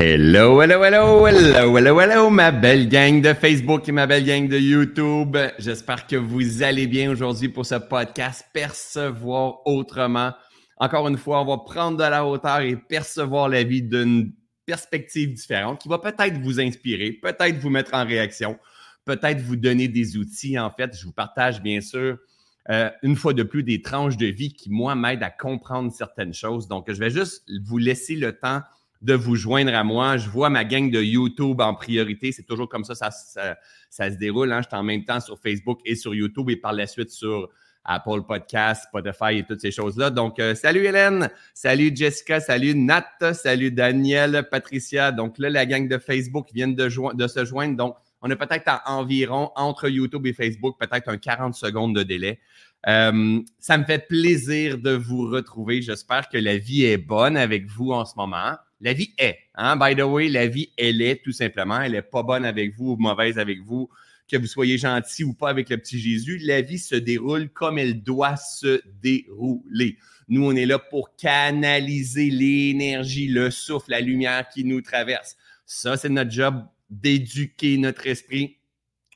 Hello, hello, hello, hello, hello, hello, ma belle gang de Facebook et ma belle gang de YouTube. J'espère que vous allez bien aujourd'hui pour ce podcast Percevoir autrement. Encore une fois, on va prendre de la hauteur et percevoir la vie d'une perspective différente qui va peut-être vous inspirer, peut-être vous mettre en réaction, peut-être vous donner des outils. En fait, je vous partage bien sûr euh, une fois de plus des tranches de vie qui, moi, m'aident à comprendre certaines choses. Donc, je vais juste vous laisser le temps de vous joindre à moi. Je vois ma gang de YouTube en priorité. C'est toujours comme ça, ça, se déroule. Hein. Je suis en même temps sur Facebook et sur YouTube et par la suite sur Apple Podcast, Spotify et toutes ces choses-là. Donc, euh, salut Hélène, salut Jessica, salut Nat, salut Daniel, Patricia. Donc là, la gang de Facebook vient de, se joindre. Donc, on a peut-être environ entre YouTube et Facebook, peut-être un 40 secondes de délai. Euh, ça me fait plaisir de vous retrouver. J'espère que la vie est bonne avec vous en ce moment. La vie est. Hein? By the way, la vie, elle est tout simplement. Elle n'est pas bonne avec vous ou mauvaise avec vous. Que vous soyez gentil ou pas avec le petit Jésus, la vie se déroule comme elle doit se dérouler. Nous, on est là pour canaliser l'énergie, le souffle, la lumière qui nous traverse. Ça, c'est notre job d'éduquer notre esprit,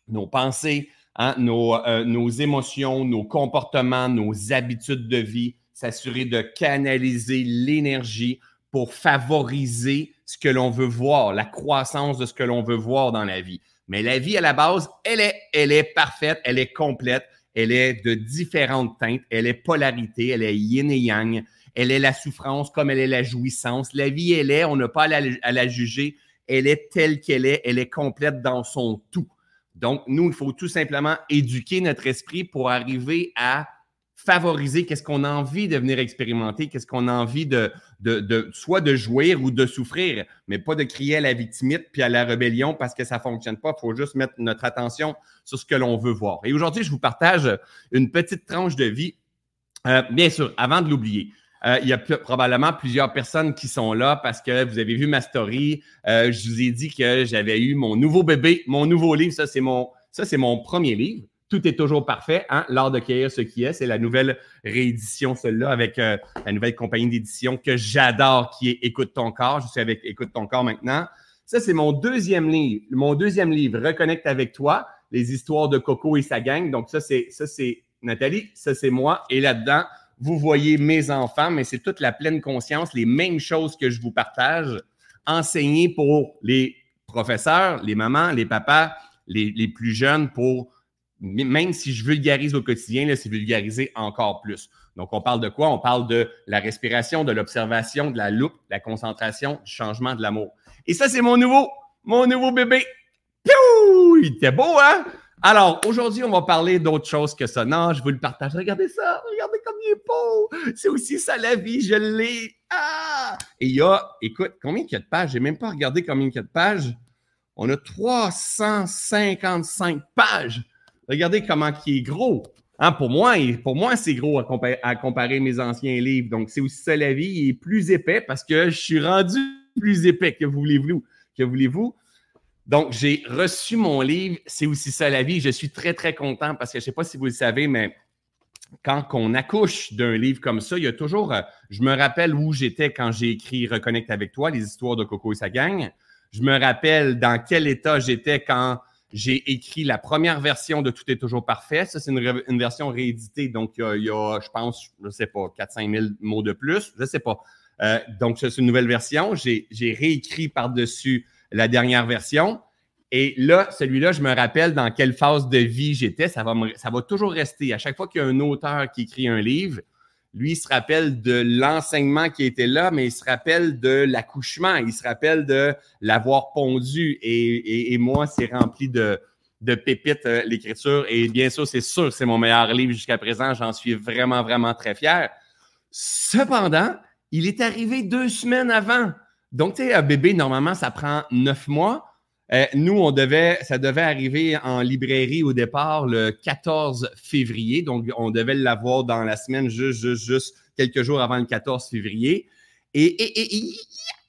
nos pensées, hein, nos, euh, nos émotions, nos comportements, nos habitudes de vie, s'assurer de canaliser l'énergie pour favoriser ce que l'on veut voir, la croissance de ce que l'on veut voir dans la vie. Mais la vie, à la base, elle est, elle est parfaite, elle est complète, elle est de différentes teintes, elle est polarité, elle est yin et yang, elle est la souffrance comme elle est la jouissance. La vie, elle est, on n'a pas à la, à la juger, elle est telle qu'elle est, elle est complète dans son tout. Donc, nous, il faut tout simplement éduquer notre esprit pour arriver à favoriser qu'est-ce qu'on a envie de venir expérimenter, qu'est-ce qu'on a envie de, de, soit de jouir ou de souffrir, mais pas de crier à la victimite puis à la rébellion parce que ça fonctionne pas. Il faut juste mettre notre attention sur ce que l'on veut voir. Et aujourd'hui, je vous partage une petite tranche de vie. Euh, bien sûr, avant de l'oublier, euh, il y a probablement plusieurs personnes qui sont là parce que vous avez vu ma story. Euh, je vous ai dit que j'avais eu mon nouveau bébé, mon nouveau livre. Ça, c'est mon, ça, c'est mon premier livre. Tout est toujours parfait, hein? L'art de cueillir ce qui est. C'est la nouvelle réédition, celle-là, avec euh, la nouvelle compagnie d'édition que j'adore, qui est Écoute ton corps. Je suis avec Écoute ton corps maintenant. Ça, c'est mon deuxième livre. Mon deuxième livre, Reconnecte avec toi, les histoires de Coco et sa gang. Donc, ça, c'est, ça, c'est Nathalie, ça, c'est moi. Et là-dedans, vous voyez mes enfants, mais c'est toute la pleine conscience, les mêmes choses que je vous partage, enseignées pour les professeurs, les mamans, les papas, les, les plus jeunes pour même si je vulgarise au quotidien, c'est vulgariser encore plus. Donc, on parle de quoi? On parle de la respiration, de l'observation, de la loupe, de la concentration, du changement, de l'amour. Et ça, c'est mon nouveau, mon nouveau bébé. Piou! Il était beau, hein? Alors, aujourd'hui, on va parler d'autre chose que ça. Non, je vous le partage. Regardez ça. Regardez comme il est beau. C'est aussi ça la vie. Je l'ai. Ah! Et il y a, écoute, combien il y a de pages? J'ai même pas regardé combien il y a de pages. On a 355 pages. Regardez comment il est gros. Hein, pour moi, pour moi c'est gros à comparer, mes anciens livres. Donc, c'est aussi ça la vie. Il est plus épais parce que je suis rendu plus épais. Que voulez-vous? Que voulez-vous? Donc, j'ai reçu mon livre. C'est aussi ça la vie. Je suis très, très content parce que je ne sais pas si vous le savez, mais quand on accouche d'un livre comme ça, il y a toujours. Euh, je me rappelle où j'étais quand j'ai écrit Reconnecte avec toi, les histoires de Coco et sa gang. Je me rappelle dans quel état j'étais quand j'ai écrit la première version de Tout est toujours parfait. Ça, c'est une, version rééditée. Donc, il y, a, je pense, je ne sais pas, 4-5 000 mots de plus. Je ne sais pas. Euh, donc, c'est une nouvelle version. J'ai réécrit par-dessus la dernière version. Et là, celui-là, je me rappelle dans quelle phase de vie j'étais. Ça va, ça va toujours rester. À chaque fois qu'il y a un auteur qui écrit un livre, lui, il se rappelle de l'enseignement qui était là, mais il se rappelle de l'accouchement, il se rappelle de l'avoir pondu. Et, moi, c'est rempli de, de pépites, euh, l'écriture. Et bien sûr, c'est sûr c'est mon meilleur livre jusqu'à présent. J'en suis vraiment, vraiment très fier. Cependant, il est arrivé deux semaines avant. Donc, tu sais, un bébé, normalement, ça prend neuf mois. Euh, nous, on devait, ça devait arriver en librairie au départ le 14 février. Donc, on devait l'avoir dans la semaine, juste, juste, juste quelques jours avant le 14 février. Et,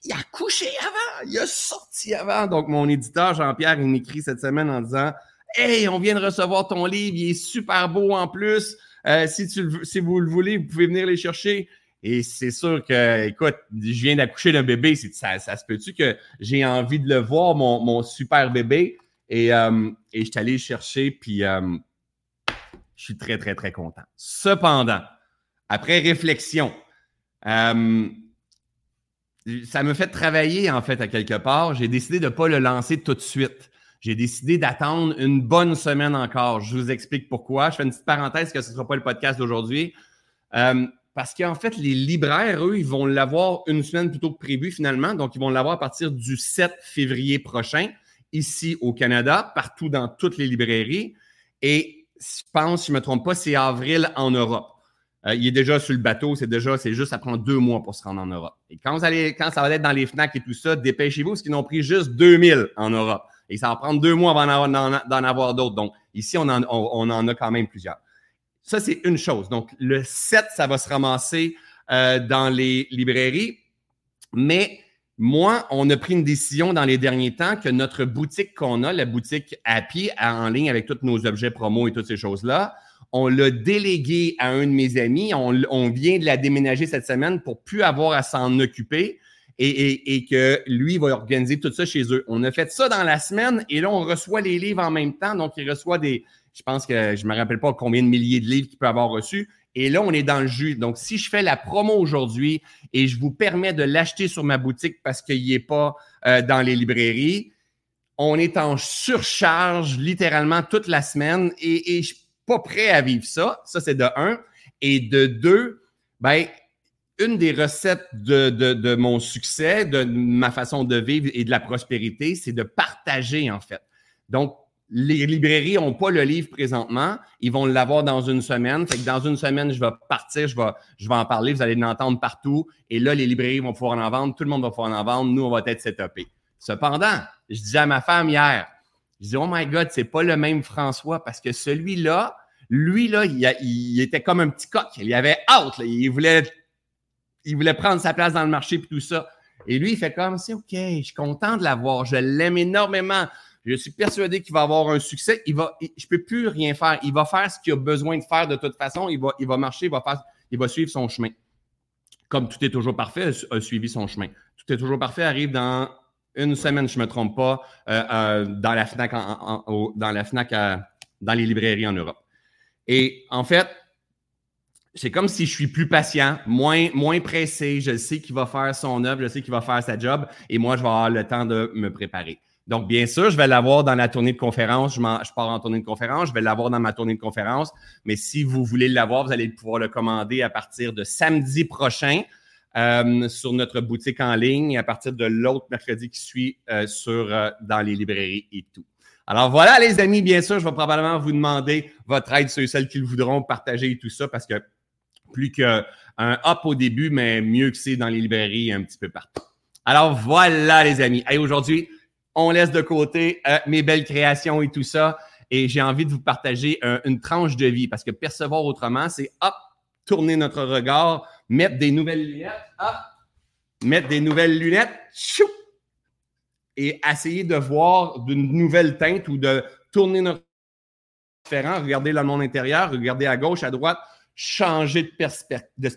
il a couché avant, il a sorti avant. Donc, mon éditeur, Jean-Pierre, il m'écrit cette semaine en disant Hey, on vient de recevoir ton livre, il est super beau en plus. Euh, si, si vous le voulez, vous pouvez venir les chercher. Et c'est sûr que, écoute, je viens d'accoucher d'un bébé. Ça, se peut-tu que j'ai envie de le voir, mon, super bébé? Et, euh, et je suis allé chercher, puis euh, je suis très, très, très content. Cependant, après réflexion, euh, ça me fait travailler, en fait, à quelque part. J'ai décidé de ne pas le lancer tout de suite. J'ai décidé d'attendre une bonne semaine encore. Je vous explique pourquoi. Je fais une petite parenthèse que ce ne sera pas le podcast d'aujourd'hui. Parce qu'en fait, les libraires, eux, ils vont l'avoir une semaine plutôt que prévu finalement. Donc, ils vont l'avoir à partir du 7 février prochain, ici au Canada, partout dans toutes les librairies. Et je pense, si je ne me trompe pas, c'est avril en Europe. Euh, il est déjà sur le bateau, c'est déjà, c'est juste, ça prend deux mois pour se rendre en Europe. Et quand, vous ça va être dans les FNAC et tout ça, dépêchez-vous parce qu'ils n'ont pris juste 2000 en Europe. Et ça va prendre deux mois avant d'en avoir d'autres. Donc, ici, on en, on, en, a quand même plusieurs. Ça, c'est une chose. Donc, le 7, ça va se ramasser euh, dans les librairies. Mais moi, on a pris une décision dans les derniers temps que notre boutique qu'on a, la boutique pied, en ligne avec tous nos objets promo et toutes ces choses-là, on l'a délégué à un de mes amis. On, vient de la déménager cette semaine pour plus avoir à s'en occuper et, que lui va organiser tout ça chez eux. On a fait ça dans la semaine et là, on reçoit les livres en même temps. Donc, il reçoit des, je pense que je ne me rappelle pas combien de milliers de livres qu'il peut avoir reçus. Et là, on est dans le jus. Donc, si je fais la promo aujourd'hui et je vous permets de l'acheter sur ma boutique parce qu'il n'est pas euh, dans les librairies, on est en surcharge littéralement toute la semaine et, je pas prêt à vivre ça. Ça, c'est de un. Et de deux, ben, une des recettes de, de, mon succès, de ma façon de vivre et de la prospérité, c'est de partager, en fait. Donc, les librairies n'ont pas le livre présentement. Ils vont l'avoir dans une semaine. Fait que dans une semaine, je vais partir, je vais, en parler. Vous allez l'entendre partout. Et là, les librairies vont pouvoir en vendre. Tout le monde va pouvoir en vendre. Nous, on va être setupés. Cependant, je disais à ma femme hier, je dis, oh my God, c'est pas le même François parce que celui-là, lui, là, il, était comme un petit coq. Il avait out. Il, voulait, il voulait prendre sa place dans le marché et tout ça. Et lui, il fait comme, c'est OK, je suis content de l'avoir. Je l'aime énormément. Je suis persuadé qu'il va avoir un succès. Il va, je peux plus rien faire. Il va faire ce qu'il a besoin de faire de toute façon. Il va, marcher, il va, il va suivre son chemin. Comme tout est toujours parfait, a suivi son chemin. Tout est toujours parfait arrive dans une semaine, je ne me trompe pas, euh, euh, dans la FNAC, dans, la FNAC dans les librairies en Europe. Et en fait, c'est comme si je suis plus patient, moins, moins pressé. Je sais qu'il va faire son œuvre, je sais qu'il va faire sa job et moi, je vais avoir le temps de me préparer. Donc, bien sûr, je vais l'avoir dans la tournée de conférence. Je, pars en tournée de conférence. Je vais l'avoir dans ma tournée de conférence. Mais si vous voulez l'avoir, vous allez pouvoir le commander à partir de samedi prochain. Euh, sur notre boutique en ligne à partir de l'autre mercredi qui suit euh, sur, euh, dans les librairies et tout. Alors voilà, les amis, bien sûr, je vais probablement vous demander votre aide, ceux et celles qui le voudront partager tout ça parce que plus qu'un hop au début, mais mieux que c'est dans les librairies un petit peu partout. Alors voilà, les amis. Et aujourd'hui, on laisse de côté mes belles créations et tout ça. Et j'ai envie de vous partager une tranche de vie parce que percevoir autrement, c'est hop, tourner notre regard mettre des nouvelles lunettes, hop, mettre des nouvelles lunettes, chou, et essayer de voir d'une nouvelle teinte ou de tourner notre différent, regarder le monde intérieur, regarder à gauche, à droite, changer de, perspective, de,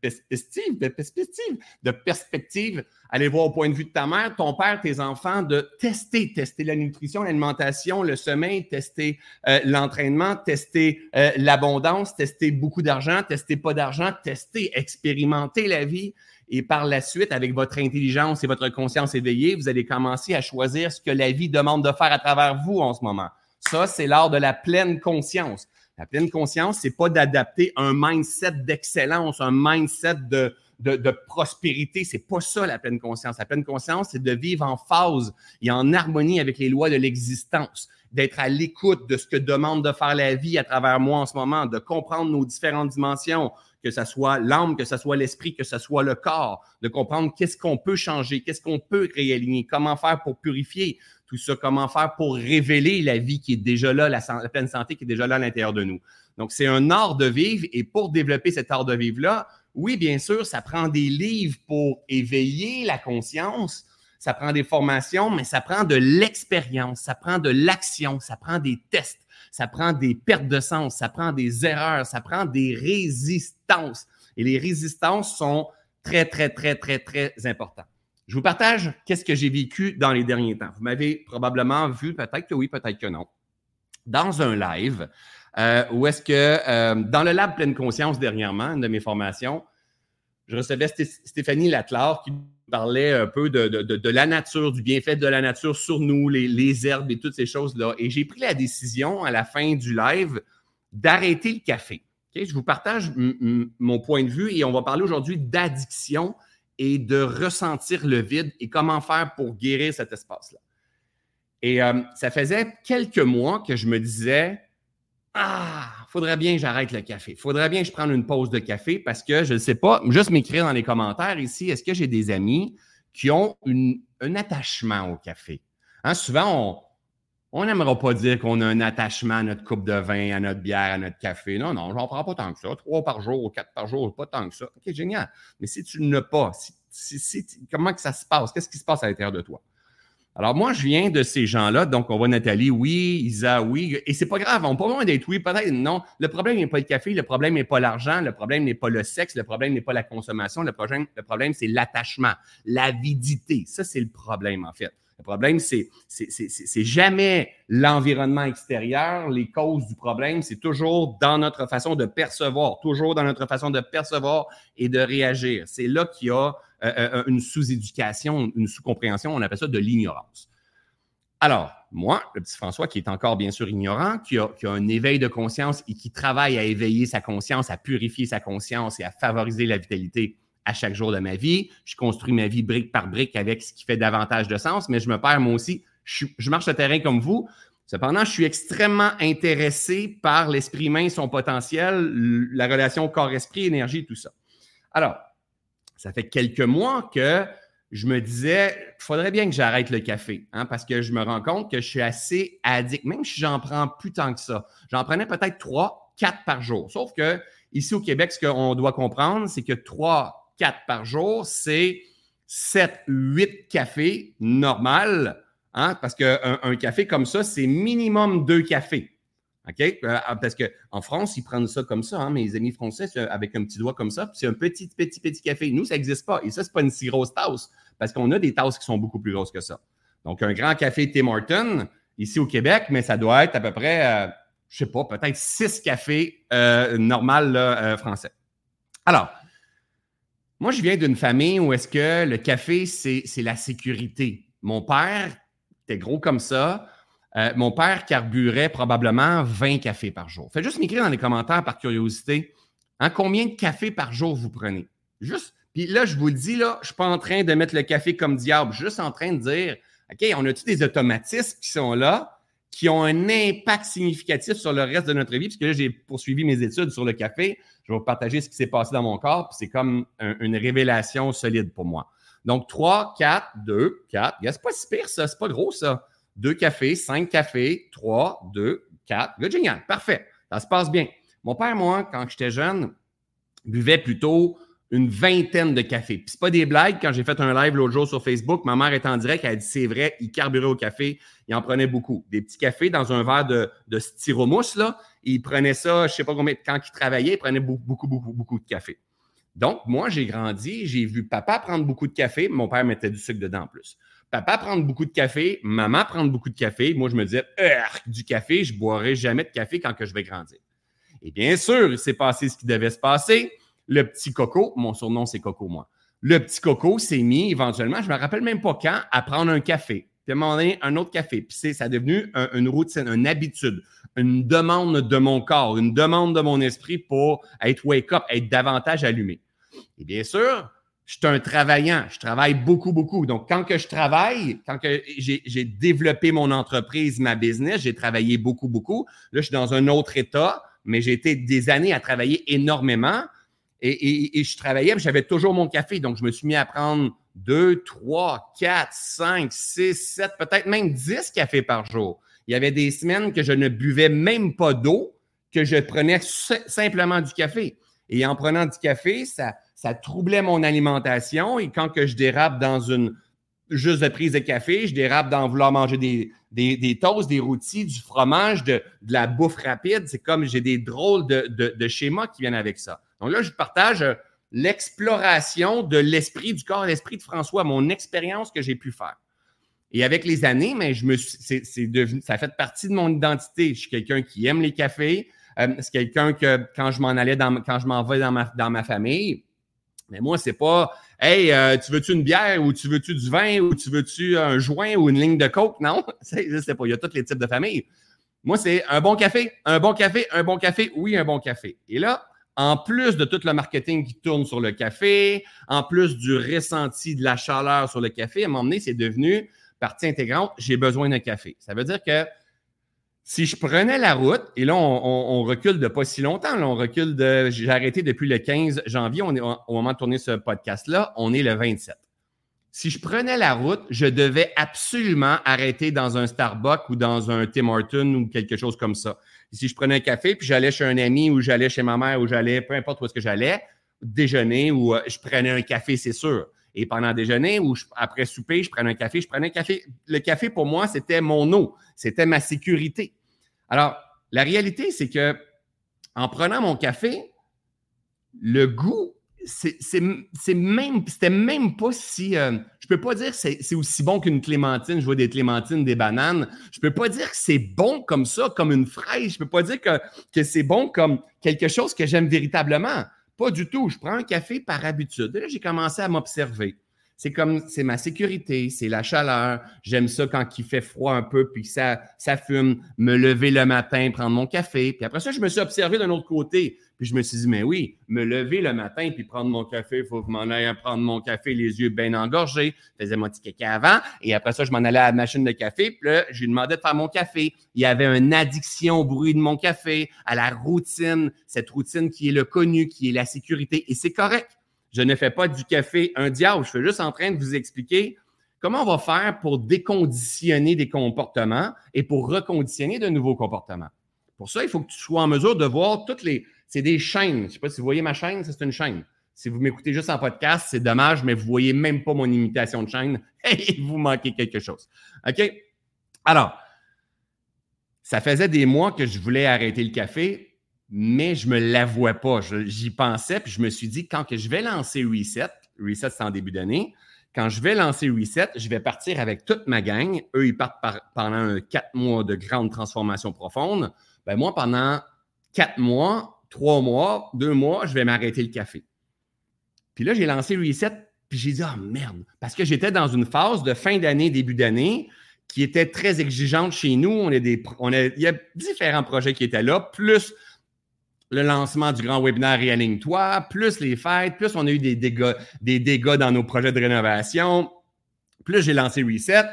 perspective, de perspective, de perspective, aller voir au point de vue de ta mère, ton père, tes enfants, de tester, tester la nutrition, l'alimentation, le sommeil, tester euh, l'entraînement, tester euh, l'abondance, tester beaucoup d'argent, tester pas d'argent, tester, expérimenter la vie. Et par la suite, avec votre intelligence et votre conscience éveillée, vous allez commencer à choisir ce que la vie demande de faire à travers vous en ce moment. Ça, c'est l'art de la pleine conscience. La pleine conscience, c'est pas d'adapter un mindset d'excellence, un mindset de, de, de prospérité. C'est pas ça la pleine conscience. La pleine conscience, c'est de vivre en phase et en harmonie avec les lois de l'existence, d'être à l'écoute de ce que demande de faire la vie à travers moi en ce moment, de comprendre nos différentes dimensions, que ce soit l'âme, que ce soit l'esprit, que ce soit le corps, de comprendre qu'est-ce qu'on peut changer, qu'est-ce qu'on peut réaligner, comment faire pour purifier, tout ça, comment faire pour révéler la vie qui est déjà là, la, pleine santé qui est déjà là à l'intérieur de nous. Donc, c'est un art de vivre et pour développer cet art de vivre-là, oui, bien sûr, ça prend des livres pour éveiller la conscience, ça prend des formations, mais ça prend de l'expérience, ça prend de l'action, ça prend des tests, ça prend des pertes de sens, ça prend des erreurs, ça prend des résistances. Et les résistances sont très, très, très, très, très importantes. Je vous partage qu'est-ce que j'ai vécu dans les derniers temps. Vous m'avez probablement vu, peut-être que oui, peut-être que non, dans un live euh, où est-ce que euh, dans le lab pleine conscience dernièrement, une de mes formations, je recevais Stéphanie Latlar qui parlait un peu de, la nature, du bienfait de la nature sur nous, les, herbes et toutes ces choses-là. Et j'ai pris la décision à la fin du live d'arrêter le café. Je vous partage mon point de vue et on va parler aujourd'hui d'addiction et de ressentir le vide et comment faire pour guérir cet espace-là. Et euh, ça faisait quelques mois que je me disais, ah, faudrait bien que j'arrête le café. Faudrait bien que je prenne une pause de café parce que je ne sais pas, juste m'écrire dans les commentaires ici, est-ce que j'ai des amis qui ont un attachement au café? Hein, souvent, on n'aimera pas dire qu'on a un attachement à notre coupe de vin, à notre bière, à notre café. Non, non, j'en prends pas tant que ça. Trois par jour, quatre par jour, pas tant que ça. OK, génial. Mais si tu ne pas, comment que ça se passe? Qu'est-ce qui se passe à l'intérieur de toi? Alors, moi, je viens de ces gens-là. Donc, on voit Nathalie, oui, Isa, oui. Et c'est pas grave, on peut besoin d'être oui, peut-être non. Le problème n'est pas le café, le problème n'est pas l'argent, le problème n'est pas le sexe, le problème n'est pas la consommation, le problème, le problème c'est l'attachement, l'avidité. Ça, c'est le problème, en fait. Le problème, c'est, jamais l'environnement extérieur. Les causes du problème, c'est toujours dans notre façon de percevoir, toujours dans notre façon de percevoir et de réagir. C'est là qu'il y a euh, euh, une sous-éducation, une sous-compréhension. On appelle ça de l'ignorance. Alors, moi, le petit François, qui est encore bien sûr ignorant, qui a, qui a, un éveil de conscience et qui travaille à éveiller sa conscience, à purifier sa conscience et à favoriser la vitalité à chaque jour de ma vie. Je construis ma vie brique par brique avec ce qui fait davantage de sens, mais je me perds moi aussi. Je, marche le terrain comme vous. Cependant, je suis extrêmement intéressé par l'esprit humain, son potentiel, la relation corps-esprit, énergie, tout ça. Alors, ça fait quelques mois que je me disais, il faudrait bien que j'arrête le café, hein, parce que je me rends compte que je suis assez addict, même si j'en prends plus tant que ça. J'en prenais peut-être trois, quatre par jour. Sauf que ici au Québec, ce qu'on doit comprendre, c'est que trois, 4 par jour, c'est 7, 8 cafés normal, hein, parce qu'un un café comme ça, c'est minimum deux cafés. OK? Euh, parce qu'en France, ils prennent ça comme ça, hein, mes amis français, avec un petit doigt comme ça, c'est un petit, petit, petit café. Nous, ça n'existe pas. Et ça, ce n'est pas une si grosse tasse, parce qu'on a des tasses qui sont beaucoup plus grosses que ça. Donc, un grand café Tim Hortons, ici au Québec, mais ça doit être à peu près, euh, je ne sais pas, peut-être six cafés euh, euh, français. Alors, moi, je viens d'une famille où est-ce que le café, c'est la sécurité. Mon père était gros comme ça. Euh, mon père carburait probablement 20 cafés par jour. Faites juste m'écrire dans les commentaires par curiosité. Hein, combien de cafés par jour vous prenez? Juste. Puis là, je vous le dis, là, je ne suis pas en train de mettre le café comme diable. Je suis juste en train de dire, OK, on a-tu des automatismes qui sont là, qui ont un impact significatif sur le reste de notre vie? Parce que là, j'ai poursuivi mes études sur le café je vais vous partager ce qui s'est passé dans mon corps, puis c'est comme une révélation solide pour moi. Donc, 3, 4, 2, 4. C'est pas si pire, ça. C'est pas gros, ça. 2 cafés, 5 cafés, 3, 2, 4. génial. Parfait. Ça se passe bien. Mon père, moi, quand j'étais jeune, buvait plutôt une vingtaine de cafés. Puis c'est pas des blagues. Quand j'ai fait un live l'autre jour sur Facebook, ma mère est en direct, elle a dit c'est vrai, il carburait au café, il en prenait beaucoup. Des petits cafés dans un verre de, de styromousse, là. Il prenait ça, je sais pas combien, quand il travaillait, il prenait beaucoup, beaucoup, beaucoup, de café. Donc, moi, j'ai grandi, j'ai vu papa prendre beaucoup de café, mon père mettait du sucre dedans en plus. Papa prendre beaucoup de café, maman prendre beaucoup de café. Moi, je me disais, du café, je boirai jamais de café quand je vais grandir. Et bien sûr, il s'est passé ce qui devait se passer le petit coco, mon surnom c'est Coco, moi. Le petit coco s'est mis éventuellement, je ne me rappelle même pas quand, à prendre un café. Puis à un autre café. Puis ça a devenu une routine, une habitude, une demande de mon corps, une demande de mon esprit pour être wake-up, être davantage allumé. Et bien sûr, je suis un travaillant, je travaille beaucoup, beaucoup. Donc, quand que je travaille, quand que j'ai développé mon entreprise, ma business, j'ai travaillé beaucoup, beaucoup. Là, je suis dans un autre état, mais j'ai été des années à travailler énormément. Et, je travaillais, j'avais toujours mon café. Donc, je me suis mis à prendre deux, trois, quatre, cinq, six, sept, peut-être même dix cafés par jour. Il y avait des semaines que je ne buvais même pas d'eau, que je prenais simplement du café. Et en prenant du café, ça, troublait mon alimentation. Et quand que je dérape dans une juste de prise de café, je dérape dans vouloir manger des, des, toasts, des rôtis, du fromage, de, la bouffe rapide. C'est comme j'ai des drôles de schémas qui viennent avec ça. Donc là, je partage l'exploration de l'esprit, du corps, l'esprit de François, mon expérience que j'ai pu faire. Et avec les années, mais je me c'est, devenu, ça fait partie de mon identité. Je suis quelqu'un qui aime les cafés. Euh, c'est quelqu'un que quand je m'en allais dans, quand je m'en vais dans ma, dans ma famille, mais moi, c'est pas Hey, euh, tu veux-tu une bière ou tu veux-tu du vin ou tu veux-tu un joint ou une ligne de coke? Non, je sais pas. Il y a tous les types de familles. Moi, c'est un bon café, un bon café, un bon café, oui, un bon café. Et là, en plus de tout le marketing qui tourne sur le café, en plus du ressenti de la chaleur sur le café, à un moment donné, c'est devenu partie intégrante, j'ai besoin d'un café. Ça veut dire que si je prenais la route, et là, on, recule de pas si longtemps, là, on recule de. J'ai arrêté depuis le 15 janvier, au moment de tourner ce podcast-là, on est le 27. Si je prenais la route, je devais absolument arrêter dans un Starbucks ou dans un Tim Hortons ou quelque chose comme ça. Si je prenais un café, puis j'allais chez un ami ou j'allais chez ma mère ou j'allais, peu importe où est-ce que j'allais, déjeuner ou euh, je prenais un café, c'est sûr. Et pendant déjeuner ou après souper, je prenais un café, je prenais un café. Le café, pour moi, c'était mon eau, c'était ma sécurité. Alors, la réalité, c'est que en prenant mon café, le goût, c'est même, c'était même pas si. Euh, je peux pas dire que c'est aussi bon qu'une clémentine. Je vois des clémentines, des bananes. Je peux pas dire que c'est bon comme ça, comme une fraise. Je peux pas dire que, que c'est bon comme quelque chose que j'aime véritablement. Pas du tout. Je prends un café par habitude. là, j'ai commencé à m'observer. C'est comme, c'est ma sécurité, c'est la chaleur. J'aime ça quand il fait froid un peu, puis ça, ça fume. Me lever le matin, prendre mon café. Puis après ça, je me suis observé d'un autre côté. Puis je me suis dit, mais oui, me lever le matin puis prendre mon café, il faut que je m'en aille prendre mon café, les yeux bien engorgés. Je faisais mon petit caca avant. Et après ça, je m'en allais à la machine de café. Puis là, je lui demandais de faire mon café. Il y avait une addiction au bruit de mon café, à la routine, cette routine qui est le connu, qui est la sécurité. Et c'est correct. Je ne fais pas du café un diable. Je suis juste en train de vous expliquer comment on va faire pour déconditionner des comportements et pour reconditionner de nouveaux comportements. Pour ça, il faut que tu sois en mesure de voir toutes les, c'est des chaînes. Je ne sais pas si vous voyez ma chaîne, c'est une chaîne. Si vous m'écoutez juste en podcast, c'est dommage, mais vous ne voyez même pas mon imitation de chaîne et vous manquez quelque chose. OK? Alors, ça faisait des mois que je voulais arrêter le café, mais je ne me l'avouais pas. J'y pensais, puis je me suis dit, quand que je vais lancer Reset, Reset, c'est en début d'année, quand je vais lancer Reset, je vais partir avec toute ma gang. Eux, ils partent pendant quatre mois de grande transformation profonde. Ben moi, pendant quatre mois, trois mois, deux mois, je vais m'arrêter le café. Puis là, j'ai lancé Reset, puis j'ai dit, ah merde, parce que j'étais dans une phase de fin d'année, début d'année, qui était très exigeante chez nous. On des, on il y a différents projets qui étaient là, plus le lancement du grand webinaire Réaligne-toi, plus les fêtes, plus on a eu des dégâts, dans nos projets de rénovation, plus j'ai lancé Reset.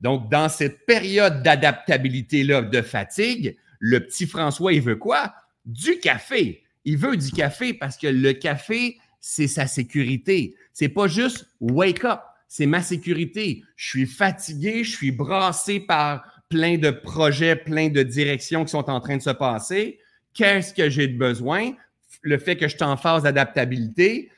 Donc, dans cette période d'adaptabilité-là, de fatigue, le petit François, il veut quoi? du café. Il veut du café parce que le café, c'est sa sécurité. C'est pas juste wake up, c'est ma sécurité. Je suis fatigué, je suis brassé par plein de projets, plein de directions qui sont en train de se passer. Qu'est-ce que j'ai de besoin? Le fait que je suis en phase d'adaptabilité,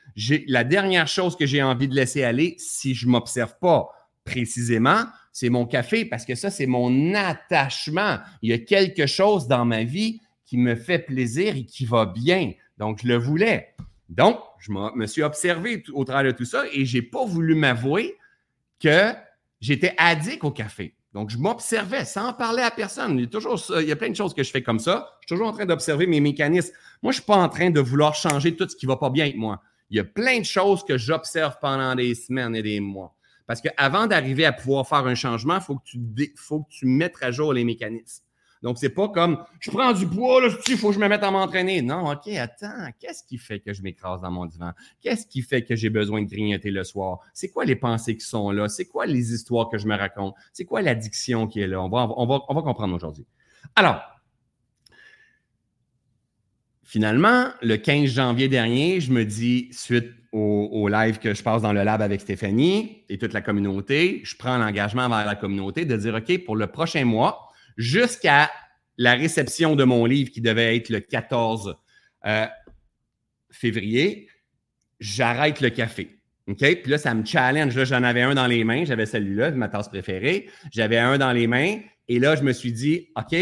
la dernière chose que j'ai envie de laisser aller, si je ne m'observe pas précisément, c'est mon café parce que ça, c'est mon attachement. Il y a quelque chose dans ma vie qui me fait plaisir et qui va bien. Donc, je le voulais. Donc, je me suis observé au travers de tout ça et je n'ai pas voulu m'avouer que j'étais addict au café. Donc, je m'observais sans parler à personne. Il y, a toujours, il y a plein de choses que je fais comme ça. Je suis toujours en train d'observer mes mécanismes. Moi, je ne suis pas en train de vouloir changer tout ce qui ne va pas bien avec moi. Il y a plein de choses que j'observe pendant des semaines et des mois. Parce qu'avant d'arriver à pouvoir faire un changement, il faut, que tu, faut que tu mettes à jour les mécanismes. Donc, c'est pas comme je prends du poids, là, il faut que je me mette à m'entraîner. Non, OK, attends, qu'est-ce qui fait que je m'écrase dans mon divan? Qu'est-ce qui fait que j'ai besoin de grignoter le soir? C'est quoi les pensées qui sont là? C'est quoi les histoires que je me raconte? C'est quoi l'addiction qui est là? On va, on va, comprendre aujourd'hui. Alors, finalement, le 15 janvier dernier, je me dis, suite au, au, live que je passe dans le lab avec Stéphanie et toute la communauté, je prends l'engagement vers la communauté de dire, OK, pour le prochain mois, jusqu'à la réception de mon livre qui devait être le 14 euh, février, j'arrête le café. Puis là, ça me challenge. J'en avais un dans les mains. J'avais celui-là, ma tasse préférée. J'avais un dans les mains. Et là, je me suis dit, OK,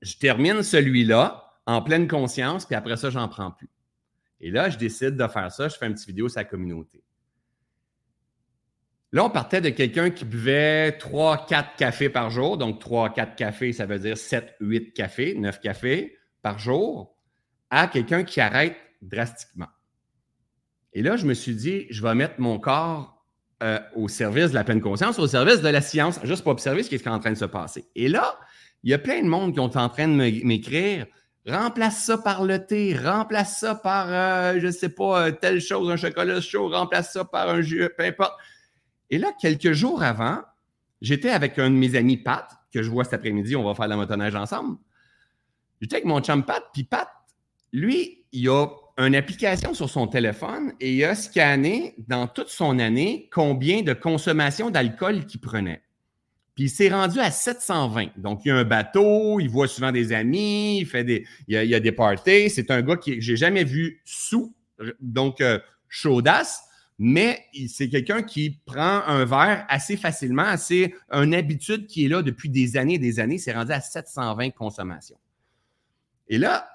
je termine celui-là en pleine conscience, puis après ça, j'en prends plus. Et là, je décide de faire ça. Je fais une petite vidéo sur la communauté. Là, on partait de quelqu'un qui buvait 3-4 cafés par jour. Donc, 3-4 cafés, ça veut dire 7-8 cafés, 9 cafés par jour, à quelqu'un qui arrête drastiquement. Et là, je me suis dit, je vais mettre mon corps euh, au service de la pleine conscience, au service de la science, juste pour observer ce qui est en train de se passer. Et là, il y a plein de monde qui sont en train de m'écrire remplace ça par le thé, remplace ça par, euh, je ne sais pas, euh, telle chose, un chocolat chaud, remplace ça par un jus, peu importe. Et là, quelques jours avant, j'étais avec un de mes amis, Pat, que je vois cet après-midi, on va faire la motoneige ensemble. J'étais avec mon chum Pat, puis Pat, lui, il a une application sur son téléphone et il a scanné dans toute son année combien de consommation d'alcool qu'il prenait. Puis il s'est rendu à 720. Donc, il y a un bateau, il voit souvent des amis, il fait des, il y a, des parties. C'est un gars que j'ai jamais vu sous, donc euh, chaudasse mais c'est quelqu'un qui prend un verre assez facilement. C'est une habitude qui est là depuis des années et des années. C'est rendu à 720 consommations. Et là,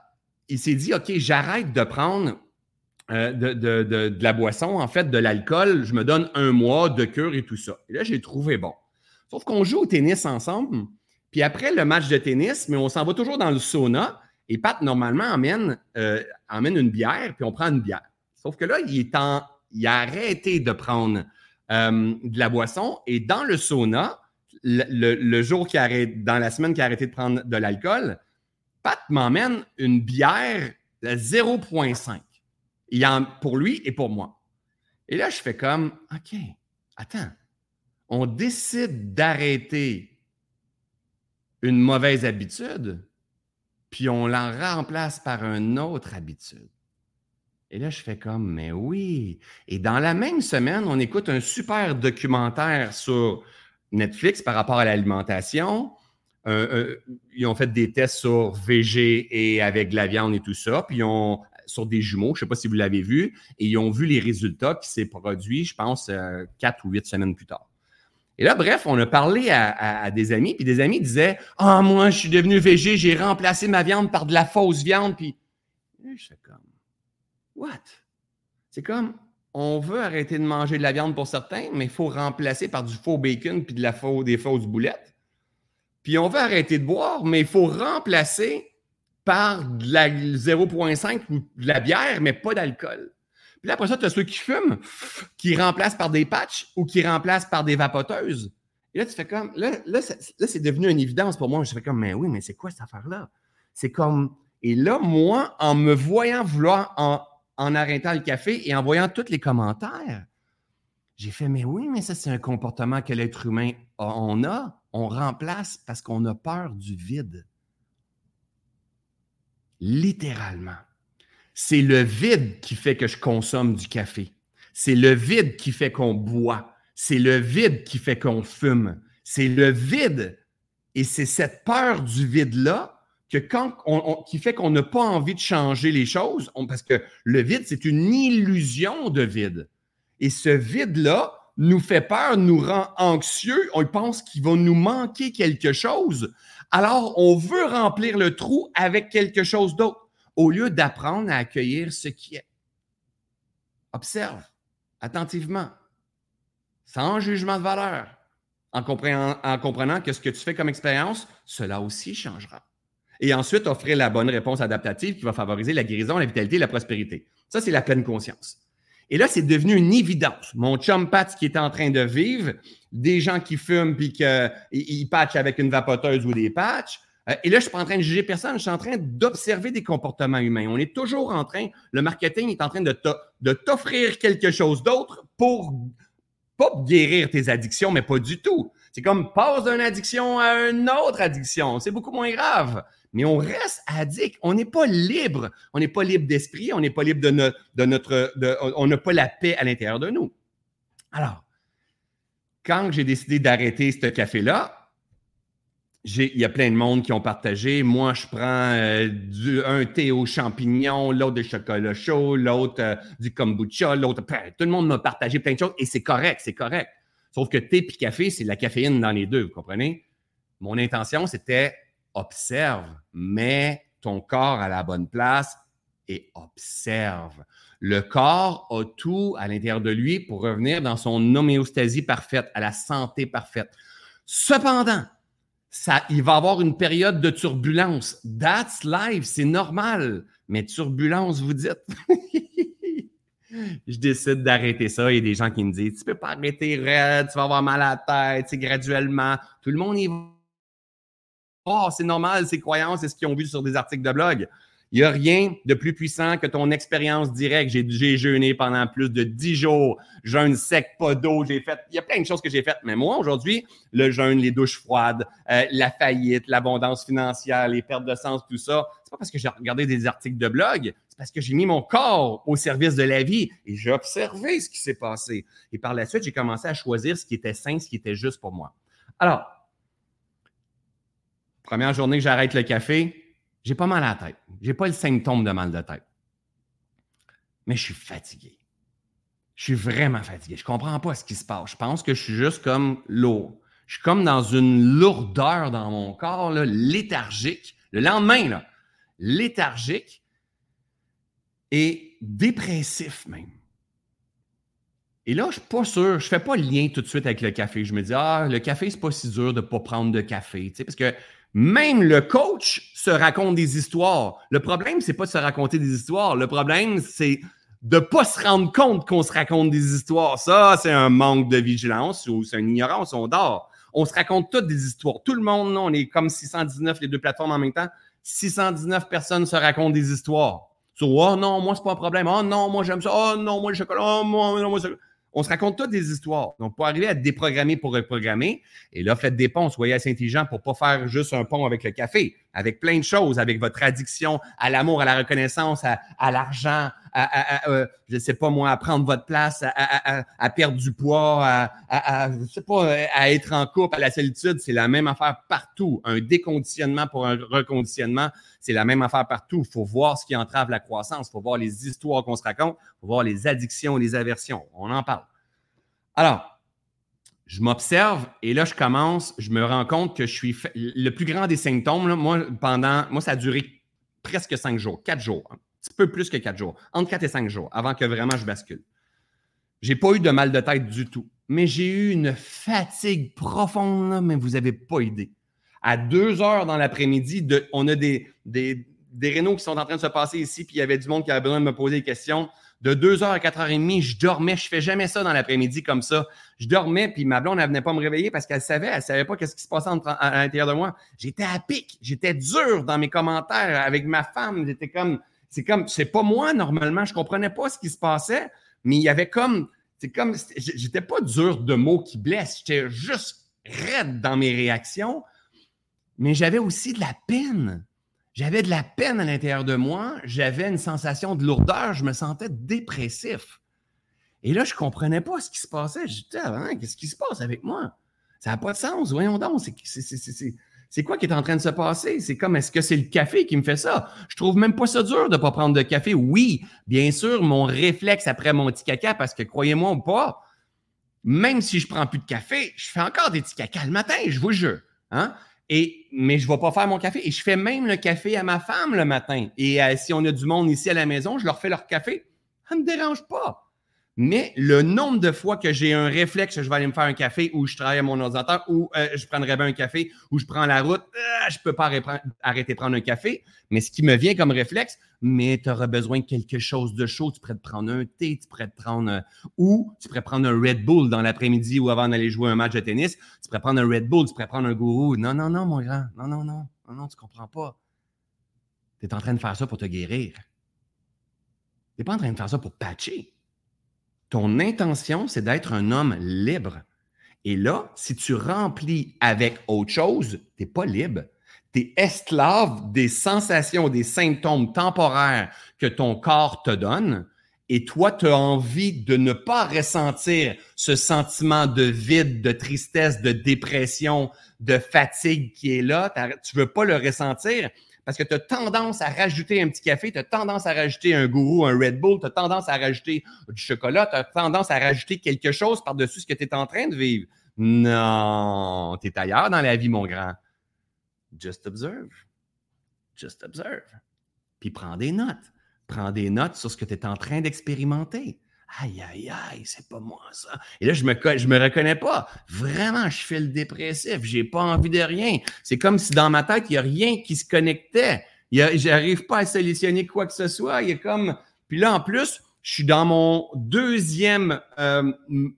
il s'est dit, OK, j'arrête de prendre euh, de, la boisson, en fait, de l'alcool. Je me donne un mois de cure et tout ça. Et là, j'ai trouvé bon. Sauf qu'on joue au tennis ensemble. Puis après le match de tennis, mais on s'en va toujours dans le sauna. Et Pat, normalement, emmène, euh, emmène une bière, puis on prend une bière. Sauf que là, il est en il a arrêté de prendre euh, de la boisson et dans le sauna, le, jour qui dans la semaine qui a arrêté de prendre de l'alcool, Pat m'emmène une bière de 0,5 pour lui et pour moi. Et là, je fais comme, OK, attends, on décide d'arrêter une mauvaise habitude, puis on l'en remplace par une autre habitude. Et là, je fais comme, mais oui. Et dans la même semaine, on écoute un super documentaire sur Netflix par rapport à l'alimentation. ils ont fait des tests sur VG et avec de la viande et tout ça. Puis ont, sur des jumeaux, je ne sais pas si vous l'avez vu, et ils ont vu les résultats qui s'est produit, je pense, euh, quatre ou huit semaines plus tard. Et là, bref, on a parlé à, des amis, puis des amis disaient Ah, moi, je suis devenu VG, j'ai remplacé ma viande par de la fausse viande. Puis je fais comme What? C'est comme, on veut arrêter de manger de la viande pour certains, mais il faut remplacer par du faux bacon puis de la faux, des fausses boulettes. Puis on veut arrêter de boire, mais il faut remplacer par de la 0,5 ou de la bière, mais pas d'alcool. Puis là, après ça, tu as ceux qui fument, qui remplacent par des patchs ou qui remplacent par des vapoteuses. Et là, tu fais comme, là, là, c'est devenu une évidence pour moi. Je fais comme, mais oui, mais c'est quoi cette affaire-là? C'est comme, et là, moi, en me voyant vouloir en, en arrêtant le café et en voyant tous les commentaires, j'ai fait, mais oui, mais ça, c'est un comportement que l'être humain a, on a. On remplace parce qu'on a peur du vide. Littéralement. C'est le vide qui fait que je consomme du café. C'est le vide qui fait qu'on boit. C'est le vide qui fait qu'on fume. C'est le vide. Et c'est cette peur du vide-là quand qui fait qu'on n'a pas envie de changer les choses, parce que le vide, c'est une illusion de vide. Et ce vide-là nous fait peur, nous rend anxieux, on pense qu'il va nous manquer quelque chose. Alors, on veut remplir le trou avec quelque chose d'autre, au lieu d'apprendre à accueillir ce qui est. Observe attentivement, sans jugement de valeur, en comprenant que ce que tu fais comme expérience, cela aussi changera et ensuite offrir la bonne réponse adaptative qui va favoriser la guérison, la vitalité et la prospérité. Ça, c'est la pleine conscience. Et là, c'est devenu une évidence. Mon chum Pat qui est en train de vivre, des gens qui fument puis qu'ils patchent avec une vapoteuse ou des patchs. Euh, et là, je ne suis pas en train de juger personne, je suis en train d'observer des comportements humains. On est toujours en train, le marketing est en train de t'offrir quelque chose d'autre pour pas guérir tes addictions, mais pas du tout. C'est comme passe d'une addiction à une autre addiction. C'est beaucoup moins grave mais on reste addict. On n'est pas libre. On n'est pas libre d'esprit, on n'est pas libre de, notre. on n'a pas la paix à l'intérieur de nous. Alors, quand j'ai décidé d'arrêter ce café-là, il y a plein de monde qui ont partagé. Moi, je prends euh, un thé aux champignons, l'autre de chocolat chaud, l'autre euh, du kombucha, l'autre. Tout le monde m'a partagé plein de choses et c'est correct, c'est correct. Sauf que thé et café, c'est la caféine dans les deux, vous comprenez? Mon intention, c'était observe, mets ton corps à la bonne place et observe. Le corps a tout à l'intérieur de lui pour revenir dans son homéostasie parfaite, à la santé parfaite. Cependant, ça, il va avoir une période de turbulence. That's life, c'est normal. Mais turbulence, vous dites. je décide d'arrêter ça. Il y a des gens qui me disent Tu peux pas arrêter tu vas avoir mal à la tête, graduellement. Tout le monde y va. Oh, c'est normal, c'est croyances, c'est ce qu'ils ont vu sur des articles de blog. Il n'y a rien de plus puissant que ton expérience directe. J'ai jeûné pendant plus de dix jours, jeûne sec, pas d'eau, j'ai fait. Il y a plein de choses que j'ai faites. Mais moi, aujourd'hui, le jeûne, les douches froides, euh, la faillite, l'abondance financière, les pertes de sens, tout ça, c'est pas parce que j'ai regardé des articles de blog, c'est parce que j'ai mis mon corps au service de la vie et j'ai observé ce qui s'est passé. Et par la suite, j'ai commencé à choisir ce qui était sain, ce qui était juste pour moi. Alors, première journée que j'arrête le café, j'ai pas mal à la tête. J'ai pas le symptôme de mal de tête. Mais je suis fatigué. Je suis vraiment fatigué. Je comprends pas ce qui se passe. Je pense que je suis juste comme lourd. Je suis comme dans une lourdeur dans mon corps, léthargique. Le lendemain, là, léthargique et dépressif même. Et là, je suis pas sûr, je fais pas le lien tout de suite avec le café. Je me dis, ah, le café, c'est pas si dur de pas prendre de café. Tu sais, parce que même le coach se raconte des histoires. Le problème, c'est pas de se raconter des histoires. Le problème, c'est de pas se rendre compte qu'on se raconte des histoires. Ça, c'est un manque de vigilance ou c'est une ignorance, on dort. On se raconte toutes des histoires. Tout le monde, non, on est comme 619, les deux plateformes en même temps. 619 personnes se racontent des histoires. Sur, oh non, moi, c'est pas un problème. Oh non, moi, j'aime ça. Oh non, moi, le chocolat. Oh, moi, non, moi, on se raconte toutes des histoires. Donc, pour arriver à déprogrammer pour reprogrammer, et là, faites des ponts, soyez assez intelligent pour ne pas faire juste un pont avec le café, avec plein de choses, avec votre addiction à l'amour, à la reconnaissance, à, l'argent, à, euh, je sais pas moi, à prendre votre place, à, perdre du poids, à, je sais pas, à être en couple, à la solitude. C'est la même affaire partout. Un déconditionnement pour un reconditionnement, c'est la même affaire partout. Il faut voir ce qui entrave la croissance. Il faut voir les histoires qu'on se raconte. Il faut voir les addictions, les aversions. On en parle. Alors, je m'observe et là, je commence, je me rends compte que je suis le plus grand des symptômes. moi, pendant, moi, ça a duré presque cinq jours, quatre jours, un petit peu plus que quatre jours, entre quatre et cinq jours, avant que vraiment je bascule. J'ai pas eu de mal de tête du tout, mais j'ai eu une fatigue profonde, mais vous n'avez pas idée. À deux heures dans l'après-midi, on a des, des, des rénaux qui sont en train de se passer ici, puis il y avait du monde qui avait besoin de me poser des questions de 2h à 4h30, je dormais. Je fais jamais ça dans l'après-midi comme ça. Je dormais, puis ma blonde, elle venait pas me réveiller parce qu'elle savait, elle savait pas qu'est-ce qui se passait à, l'intérieur de moi. J'étais à pic, j'étais dur dans mes commentaires avec ma femme. J'étais comme, c'est comme, c'est pas moi normalement, je comprenais pas ce qui se passait, mais il y avait comme, c'est comme, j'étais pas dur de mots qui blessent, j'étais juste raide dans mes réactions, mais j'avais aussi de la peine. J'avais de la peine à l'intérieur de moi, j'avais une sensation de lourdeur, je me sentais dépressif. Et là, je ne comprenais pas ce qui se passait. Je disais, ah, qu'est-ce qui se passe avec moi? Ça n'a pas de sens, voyons donc. C'est quoi qui est en train de se passer? C'est comme, est-ce que c'est le café qui me fait ça? Je trouve même pas ça dur de ne pas prendre de café. Oui, bien sûr, mon réflexe après mon petit caca, parce que croyez-moi ou pas, même si je prends plus de café, je fais encore des petits caca le matin, je vous jure. Hein? Et, mais je ne vais pas faire mon café. Et je fais même le café à ma femme le matin. Et euh, si on a du monde ici à la maison, je leur fais leur café. Ça ne me dérange pas. Mais le nombre de fois que j'ai un réflexe, je vais aller me faire un café ou je travaille à mon ordinateur ou euh, je prendrais bien un café ou je prends la route, euh, je ne peux pas arrêter de prendre un café. Mais ce qui me vient comme réflexe, mais tu auras besoin de quelque chose de chaud. Tu pourrais te prendre un thé, tu pourrais te prendre ou tu pourrais prendre un Red Bull dans l'après-midi ou avant d'aller jouer un match de tennis. Tu pourrais prendre un Red Bull, tu pourrais prendre un gourou. Non, non, non, mon grand. Non, non, non. Non, non, tu comprends pas. Tu es en train de faire ça pour te guérir. Tu n'es pas en train de faire ça pour patcher. Ton intention, c'est d'être un homme libre. Et là, si tu remplis avec autre chose, tu n'es pas libre. Tu es esclave des sensations, des symptômes temporaires que ton corps te donne. Et toi, tu as envie de ne pas ressentir ce sentiment de vide, de tristesse, de dépression, de fatigue qui est là. Tu ne veux pas le ressentir parce que tu as tendance à rajouter un petit café, tu as tendance à rajouter un gourou, un Red Bull, tu as tendance à rajouter du chocolat, tu as tendance à rajouter quelque chose par-dessus ce que tu es en train de vivre. Non, tu es ailleurs dans la vie, mon grand. Just observe. Just observe. Puis prends des notes. Prends des notes sur ce que tu es en train d'expérimenter. Aïe, aïe, aïe, c'est pas moi ça. Et là, je me, je me reconnais pas. Vraiment, je fais le dépressif. J'ai pas envie de rien. C'est comme si dans ma tête, il y a rien qui se connectait. J'arrive pas à solutionner quoi que ce soit. Il y a comme. Puis là, en plus, je suis dans mon deuxième euh,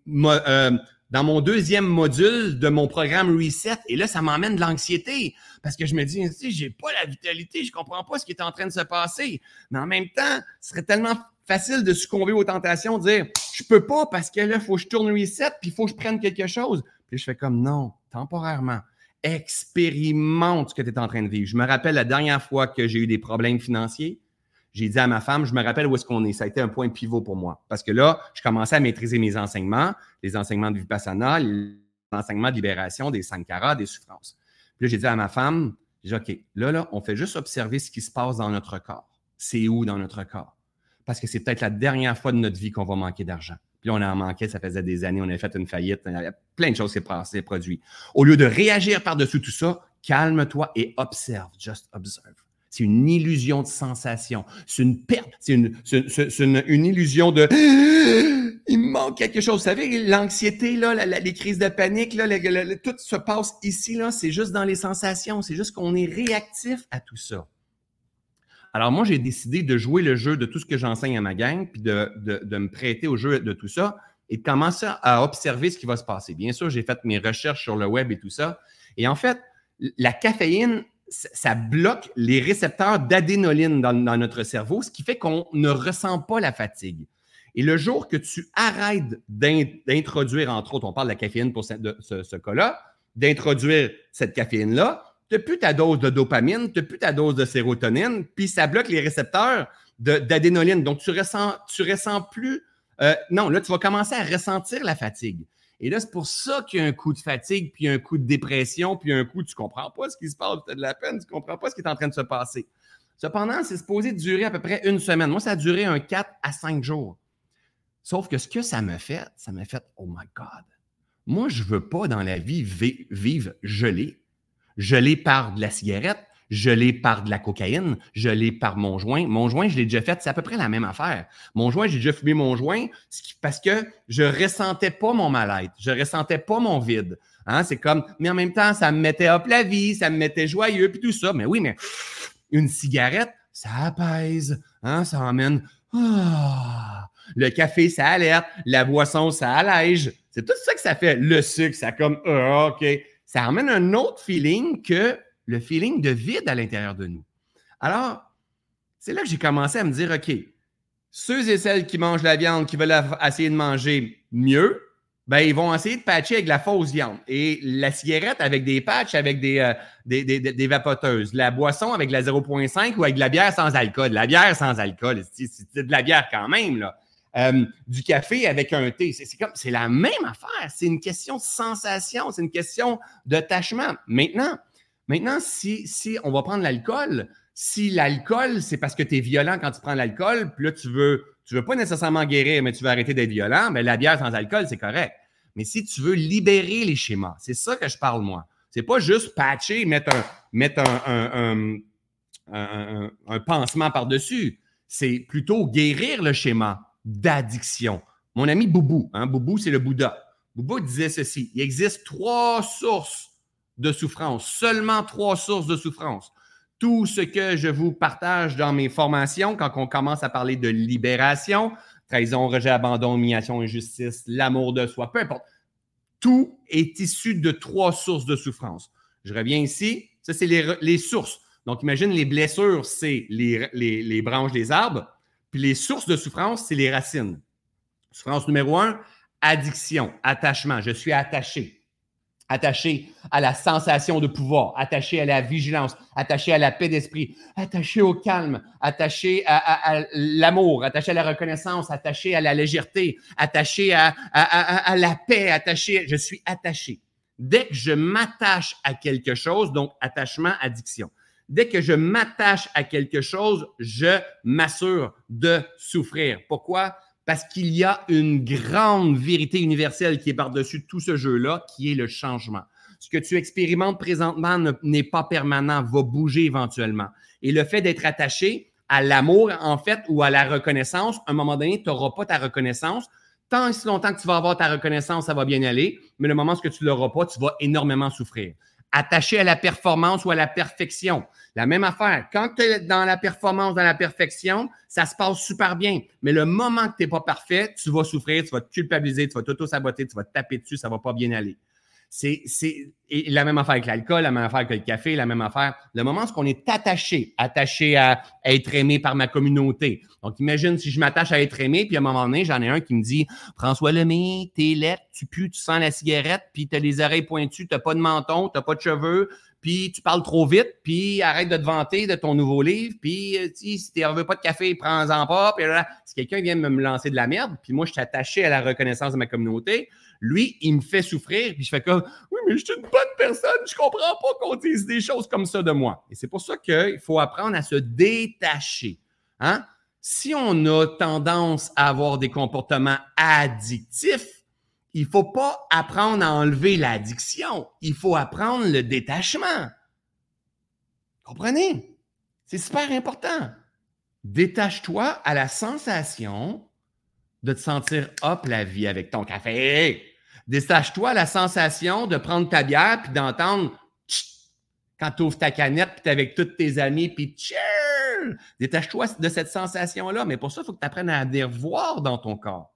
euh, dans mon deuxième module de mon programme Reset. Et là, ça m'emmène de l'anxiété parce que je me dis, j'ai pas la vitalité, je comprends pas ce qui est en train de se passer. Mais en même temps, ce serait tellement facile de succomber aux tentations, de dire, je peux pas parce que là, il faut que je tourne Reset, puis il faut que je prenne quelque chose. Puis je fais comme, non, temporairement. Expérimente ce que tu es en train de vivre. Je me rappelle la dernière fois que j'ai eu des problèmes financiers j'ai dit à ma femme, je me rappelle où est-ce qu'on est. Ça a été un point pivot pour moi. Parce que là, je commençais à maîtriser mes enseignements, les enseignements de Vipassana, les enseignements de libération, des Sankara, des souffrances. Puis là, j'ai dit à ma femme, j'ai dit, OK, là, là, on fait juste observer ce qui se passe dans notre corps. C'est où dans notre corps? Parce que c'est peut-être la dernière fois de notre vie qu'on va manquer d'argent. Puis là, on en manquait, ça faisait des années, on avait fait une faillite, il y avait plein de choses qui s'est produit. Au lieu de réagir par-dessus tout ça, calme-toi et observe, just observe. C'est une illusion de sensation. C'est une perte. C'est une, illusion de il manque quelque chose. Vous savez, l'anxiété, les crises de panique, tout se passe ici. C'est juste dans les sensations. C'est juste qu'on est réactif à tout ça. Alors, moi, j'ai décidé de jouer le jeu de tout ce que j'enseigne à ma gang, puis de, de, me prêter au jeu de tout ça et de commencer à observer ce qui va se passer. Bien sûr, j'ai fait mes recherches sur le web et tout ça. Et en fait, la caféine, ça bloque les récepteurs d'adénoline dans, notre cerveau, ce qui fait qu'on ne ressent pas la fatigue. Et le jour que tu arrêtes d'introduire, entre autres, on parle de la caféine pour ce, cas-là, d'introduire cette caféine-là, n'as plus ta dose de dopamine, tu n'as plus ta dose de sérotonine, puis ça bloque les récepteurs d'adénoline. Donc, tu ressens, ressens plus. Euh, non, là, tu vas commencer à ressentir la fatigue. Et là, c'est pour ça qu'il y a un coup de fatigue, puis un coup de dépression, puis un coup, tu comprends pas ce qui se passe, tu as de la peine, tu comprends pas ce qui est en train de se passer. Cependant, c'est supposé durer à peu près une semaine. Moi, ça a duré un 4 à 5 jours. Sauf que ce que ça m'a fait, ça m'a fait, oh my God, moi, je veux pas dans la vie vivre gelé. Gelé par de la cigarette, je l'ai par de la cocaïne, je l'ai par mon joint. Mon joint, je l'ai déjà fait, c'est à peu près la même affaire. Mon joint, j'ai déjà fumé mon joint parce que je ressentais pas mon mal-être, je ressentais pas mon vide. Hein? C'est comme, mais en même temps, ça me mettait hop la vie, ça me mettait joyeux, puis tout ça. Mais oui, mais une cigarette, ça apaise, hein? ça emmène. Ah! le café, ça alerte, la boisson, ça allège. C'est tout ça que ça fait. Le sucre, ça comme, ah, OK. Ça amène un autre feeling que le feeling de vide à l'intérieur de nous. Alors, c'est là que j'ai commencé à me dire, OK, ceux et celles qui mangent la viande, qui veulent essayer de manger mieux, ben, ils vont essayer de patcher avec la fausse viande. Et la cigarette avec des patchs, avec des, euh, des, vapoteuses. La boisson avec la 0,5 ou avec de la bière sans alcool. La bière sans alcool, c'est de la bière quand même, là. Euh, du café avec un thé. C'est comme, c'est la même affaire. C'est une question de sensation, c'est une question d'attachement. Maintenant, Maintenant, si, si on va prendre l'alcool, si l'alcool, c'est parce que tu es violent quand tu prends l'alcool, puis là, tu veux, tu veux pas nécessairement guérir, mais tu veux arrêter d'être violent, mais la bière sans alcool, c'est correct. Mais si tu veux libérer les schémas, c'est ça que je parle, moi. C'est pas juste patcher, mettre un, mettre un, un pansement par-dessus. C'est plutôt guérir le schéma d'addiction. Mon ami Boubou, hein, Boubou, c'est le Bouddha. Boubou disait ceci il existe trois sources de souffrance, seulement trois sources de souffrance. Tout ce que je vous partage dans mes formations, quand on commence à parler de libération, trahison, rejet, abandon, humiliation, injustice, l'amour de soi, peu importe, tout est issu de trois sources de souffrance. Je reviens ici, ça c'est les, sources. Donc imagine les blessures, c'est les, les branches des arbres, puis les sources de souffrance, c'est les racines. Souffrance numéro un, addiction, attachement. Je suis attaché attaché à la sensation de pouvoir, attaché à la vigilance, attaché à la paix d'esprit, attaché au calme, attaché à, l'amour, attaché à la reconnaissance, attaché à la légèreté, attaché à, à la paix, attaché, je suis attaché. Dès que je m'attache à quelque chose, donc attachement, addiction. Dès que je m'attache à quelque chose, je m'assure de souffrir. Pourquoi? parce qu'il y a une grande vérité universelle qui est par-dessus tout ce jeu-là, qui est le changement. Ce que tu expérimentes présentement n'est pas permanent, va bouger éventuellement. Et le fait d'être attaché à l'amour, en fait, ou à la reconnaissance, à un moment donné, tu n'auras pas ta reconnaissance. Tant et si longtemps que tu vas avoir ta reconnaissance, ça va bien aller. Mais le moment où tu ne l'auras pas, tu vas énormément souffrir. Attaché à la performance ou à la perfection. La même affaire. Quand tu es dans la performance, dans la perfection, ça se passe super bien. Mais le moment que tu n'es pas parfait, tu vas souffrir, tu vas te culpabiliser, tu vas t'auto-saboter, tu vas te taper dessus, ça ne va pas bien aller. C'est, la même affaire avec l'alcool, la même affaire avec le café, la même affaire. Le moment où on est attaché, attaché à, être aimé par ma communauté. Donc, imagine si je m'attache à être aimé, puis à un moment donné, j'en ai un qui me dit François Lemay, t'es lettre, tu pues, tu sens la cigarette, puis t'as les oreilles pointues, t'as pas de menton, t'as pas de cheveux, puis tu parles trop vite, puis arrête de te vanter de ton nouveau livre, puis euh, si tu veux pas de café, prends-en pas. Puis là, si quelqu'un vient me lancer de la merde, puis moi, je suis attaché à la reconnaissance de ma communauté, lui, il me fait souffrir, puis je fais comme Oui, mais je suis une bonne personne, je comprends pas qu'on dise des choses comme ça de moi. Et c'est pour ça qu'il faut apprendre à se détacher. Hein? Si on a tendance à avoir des comportements addictifs, il faut pas apprendre à enlever l'addiction, il faut apprendre le détachement. Comprenez? C'est super important. Détache-toi à la sensation de te sentir hop la vie avec ton café. Détache-toi la sensation de prendre ta bière puis d'entendre quand tu ouvres ta canette puis tu es avec tous tes amis puis Détache-toi de cette sensation-là. Mais pour ça, il faut que tu apprennes à la voir dans ton corps.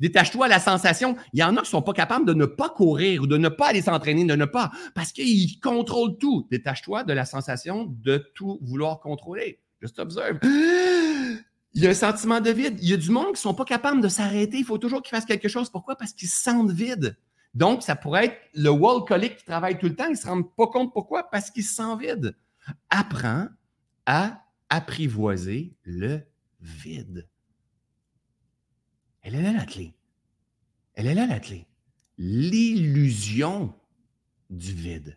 Détache-toi la sensation. Il y en a qui ne sont pas capables de ne pas courir ou de ne pas aller s'entraîner, de ne pas, parce qu'ils contrôlent tout. Détache-toi de la sensation de tout vouloir contrôler. Just observe. Il y a un sentiment de vide. Il y a du monde qui ne sont pas capables de s'arrêter. Il faut toujours qu'ils fassent quelque chose. Pourquoi? Parce qu'ils se sentent vides. Donc, ça pourrait être le wall colique qui travaille tout le temps. Il ne se rend pas compte pourquoi? Parce qu'il se sent vide. Apprends à apprivoiser le vide. Elle est là la clé. Elle est là la clé. L'illusion du vide.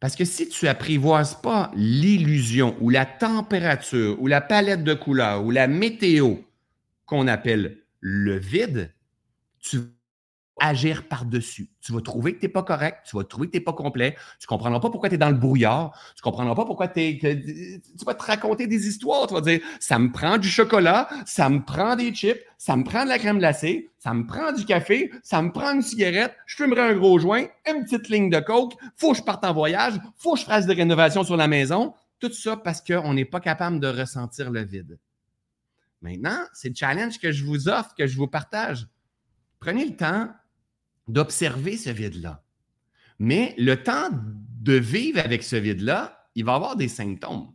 Parce que si tu apprivoises pas l'illusion ou la température ou la palette de couleurs ou la météo qu'on appelle le vide, tu agir par-dessus. Tu vas trouver que tu n'es pas correct, tu vas trouver que tu n'es pas complet, tu ne comprendras pas pourquoi tu es dans le brouillard, tu ne comprendras pas pourquoi tu Tu vas te raconter des histoires, tu vas dire ça me prend du chocolat, ça me prend des chips, ça me prend de la crème glacée, ça me prend du café, ça me prend une cigarette, je fumerai un gros joint, une petite ligne de coke, faut que je parte en voyage, faut que je fasse des rénovations sur la maison. Tout ça parce qu'on n'est pas capable de ressentir le vide. Maintenant, c'est le challenge que je vous offre, que je vous partage. Prenez le temps d'observer ce vide-là. Mais le temps de vivre avec ce vide-là, il va avoir des symptômes.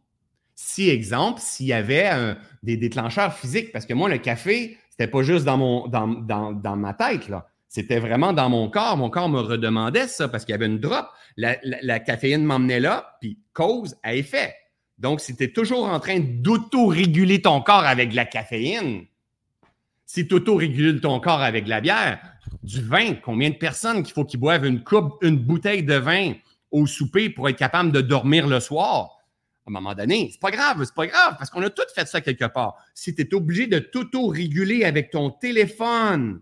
Si, exemple, s'il y avait des déclencheurs physiques, parce que moi, le café, c'était pas juste dans, mon, dans, dans, ma tête, là. C'était vraiment dans mon corps. Mon corps me redemandait ça parce qu'il y avait une drop. La, la caféine m'emmenait là, puis cause à effet. Donc, si tu es toujours en train d'auto-réguler ton corps avec de la caféine, si tu auto-régules ton corps avec de la bière, du vin, combien de personnes qu'il faut qu'ils boivent une coupe, une bouteille de vin au souper pour être capable de dormir le soir? À un moment donné, c'est pas grave, c'est pas grave, parce qu'on a tous fait ça quelque part. Si tu es obligé de t'auto-réguler avec ton téléphone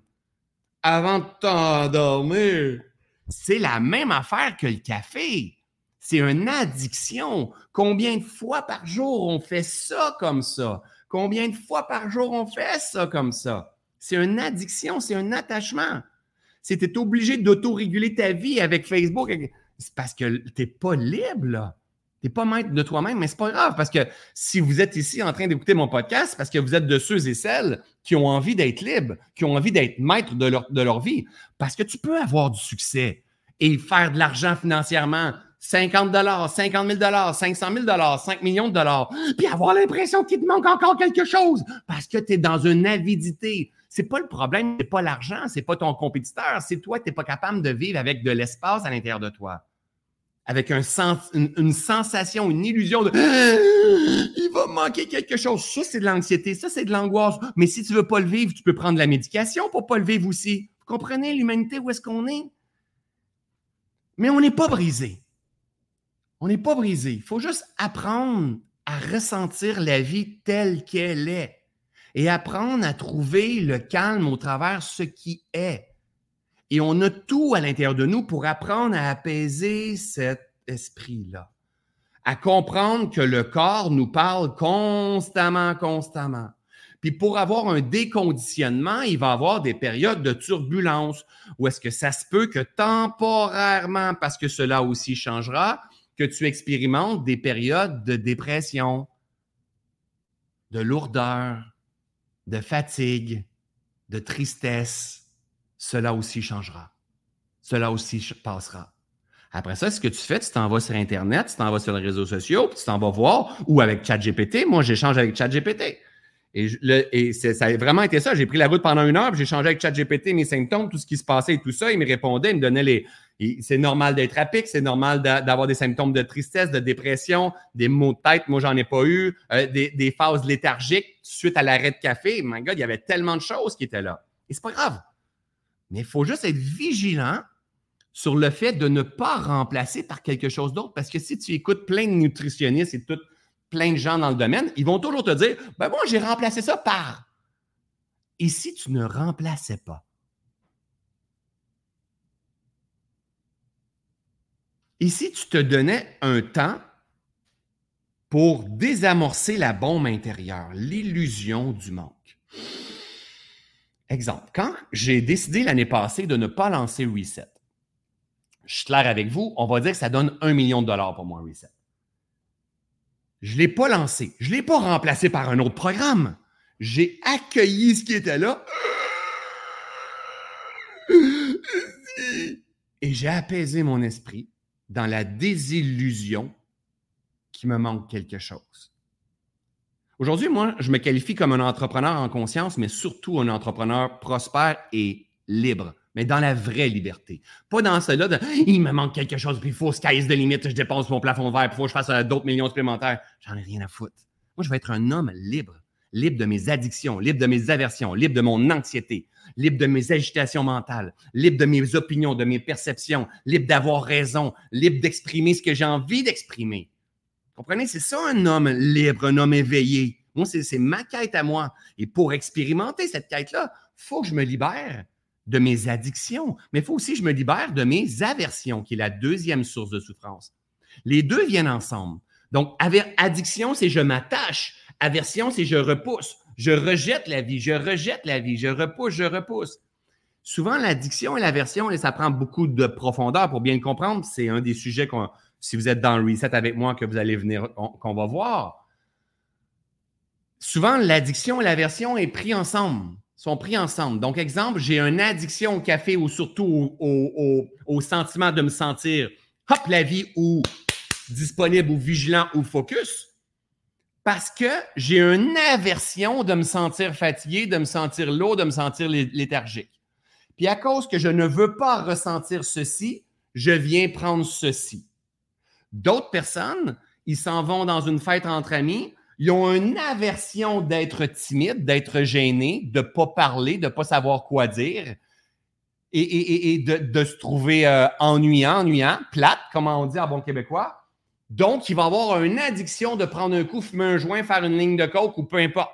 avant de t'endormir, c'est la même affaire que le café. C'est une addiction. Combien de fois par jour on fait ça comme ça? Combien de fois par jour on fait ça comme ça? C'est une addiction, c'est un attachement. Si tu es obligé d'autoréguler ta vie avec Facebook, c'est parce que tu n'es pas libre, là. Tu n'es pas maître de toi-même, mais c'est pas grave parce que si vous êtes ici en train d'écouter mon podcast, c'est parce que vous êtes de ceux et celles qui ont envie d'être libres, qui ont envie d'être maîtres de leur, de leur vie. Parce que tu peux avoir du succès et faire de l'argent financièrement 50 dollars, 50 000 dollars, 500 000 dollars, 5 millions de dollars, puis avoir l'impression qu'il te manque encore quelque chose parce que tu es dans une avidité. C'est pas le problème, c'est pas l'argent, c'est pas ton compétiteur, c'est toi, tu n'es pas capable de vivre avec de l'espace à l'intérieur de toi. Avec une, sensation, une illusion de il va manquer quelque chose. Ça, c'est de l'anxiété, ça, c'est de l'angoisse. Mais si tu veux pas le vivre, tu peux prendre de la médication pour pas le vivre aussi. Vous comprenez l'humanité, où est-ce qu'on est? Mais on n'est pas brisé. On n'est pas brisé. Il faut juste apprendre à ressentir la vie telle qu'elle est et apprendre à trouver le calme au travers ce qui est. Et on a tout à l'intérieur de nous pour apprendre à apaiser cet esprit-là. à comprendre que le corps nous parle constamment, constamment. Puis pour avoir un déconditionnement, il va avoir des périodes de turbulence où est-ce que ça se peut que temporairement, parce que cela aussi changera, que tu expérimentes des périodes de dépression, de lourdeur, de fatigue, de tristesse. Cela aussi changera. Cela aussi passera. Après ça, ce que tu fais, tu t'en vas sur Internet, tu t'en vas sur les réseaux sociaux, puis tu t'en vas voir, ou avec ChatGPT. Moi, j'échange avec ChatGPT. Et, et ça a vraiment été ça. J'ai pris la route pendant une heure, j'ai changé avec ChatGPT mes symptômes, tout ce qui se passait et tout ça. Il me répondait, il me donnait les. C'est normal d'être pic, c'est normal d'avoir des symptômes de tristesse, de dépression, des maux de tête. Moi, j'en ai pas eu, euh, des, phases léthargiques suite à l'arrêt de café. My God, il y avait tellement de choses qui étaient là. Et c'est pas grave. Mais il faut juste être vigilant sur le fait de ne pas remplacer par quelque chose d'autre. Parce que si tu écoutes plein de nutritionnistes et plein de gens dans le domaine, ils vont toujours te dire Ben moi, j'ai remplacé ça par. Et si tu ne remplaçais pas? Et si tu te donnais un temps pour désamorcer la bombe intérieure, l'illusion du manque? Exemple, quand j'ai décidé l'année passée de ne pas lancer Reset, je suis clair avec vous, on va dire que ça donne un million de dollars pour moi, Reset. Je ne l'ai pas lancé. Je ne l'ai pas remplacé par un autre programme. J'ai accueilli ce qui était là. Et j'ai apaisé mon esprit dans la désillusion qu'il me manque quelque chose. Aujourd'hui, moi, je me qualifie comme un entrepreneur en conscience, mais surtout un entrepreneur prospère et libre mais dans la vraie liberté. Pas dans celle-là de il me manque quelque chose, puis il faut sky's de limite, je dépense mon plafond vert, puis il faut que je fasse euh, d'autres millions supplémentaires. J'en ai rien à foutre. Moi, je vais être un homme libre, libre de mes addictions, libre de mes aversions, libre de mon anxiété, libre de mes agitations mentales, libre de mes opinions, de mes perceptions, libre d'avoir raison, libre d'exprimer ce que j'ai envie d'exprimer. Comprenez? C'est ça un homme libre, un homme éveillé. Moi, c'est ma quête à moi. Et pour expérimenter cette quête-là, il faut que je me libère de mes addictions, mais il faut aussi que je me libère de mes aversions, qui est la deuxième source de souffrance. Les deux viennent ensemble. Donc, addiction, c'est je m'attache. Aversion, c'est je repousse. Je rejette la vie, je rejette la vie, je repousse, je repousse. Souvent, l'addiction et l'aversion, ça prend beaucoup de profondeur pour bien le comprendre. C'est un des sujets qu'on, si vous êtes dans le reset avec moi, que vous allez venir, qu'on va voir. Souvent, l'addiction et l'aversion est pris ensemble sont pris ensemble. Donc, exemple, j'ai une addiction au café ou surtout au, sentiment de me sentir, hop, la vie ou disponible ou vigilant ou focus, parce que j'ai une aversion de me sentir fatigué, de me sentir lourd, de me sentir léthargique. Puis à cause que je ne veux pas ressentir ceci, je viens prendre ceci. D'autres personnes, ils s'en vont dans une fête entre amis, ils ont une aversion d'être timide, d'être gêné, de ne pas parler, de ne pas savoir quoi dire et, de, se trouver euh, ennuyant, ennuyant, plate, comme on dit en bon québécois. Donc, il va avoir une addiction de prendre un coup, fumer un joint, faire une ligne de coke ou peu importe.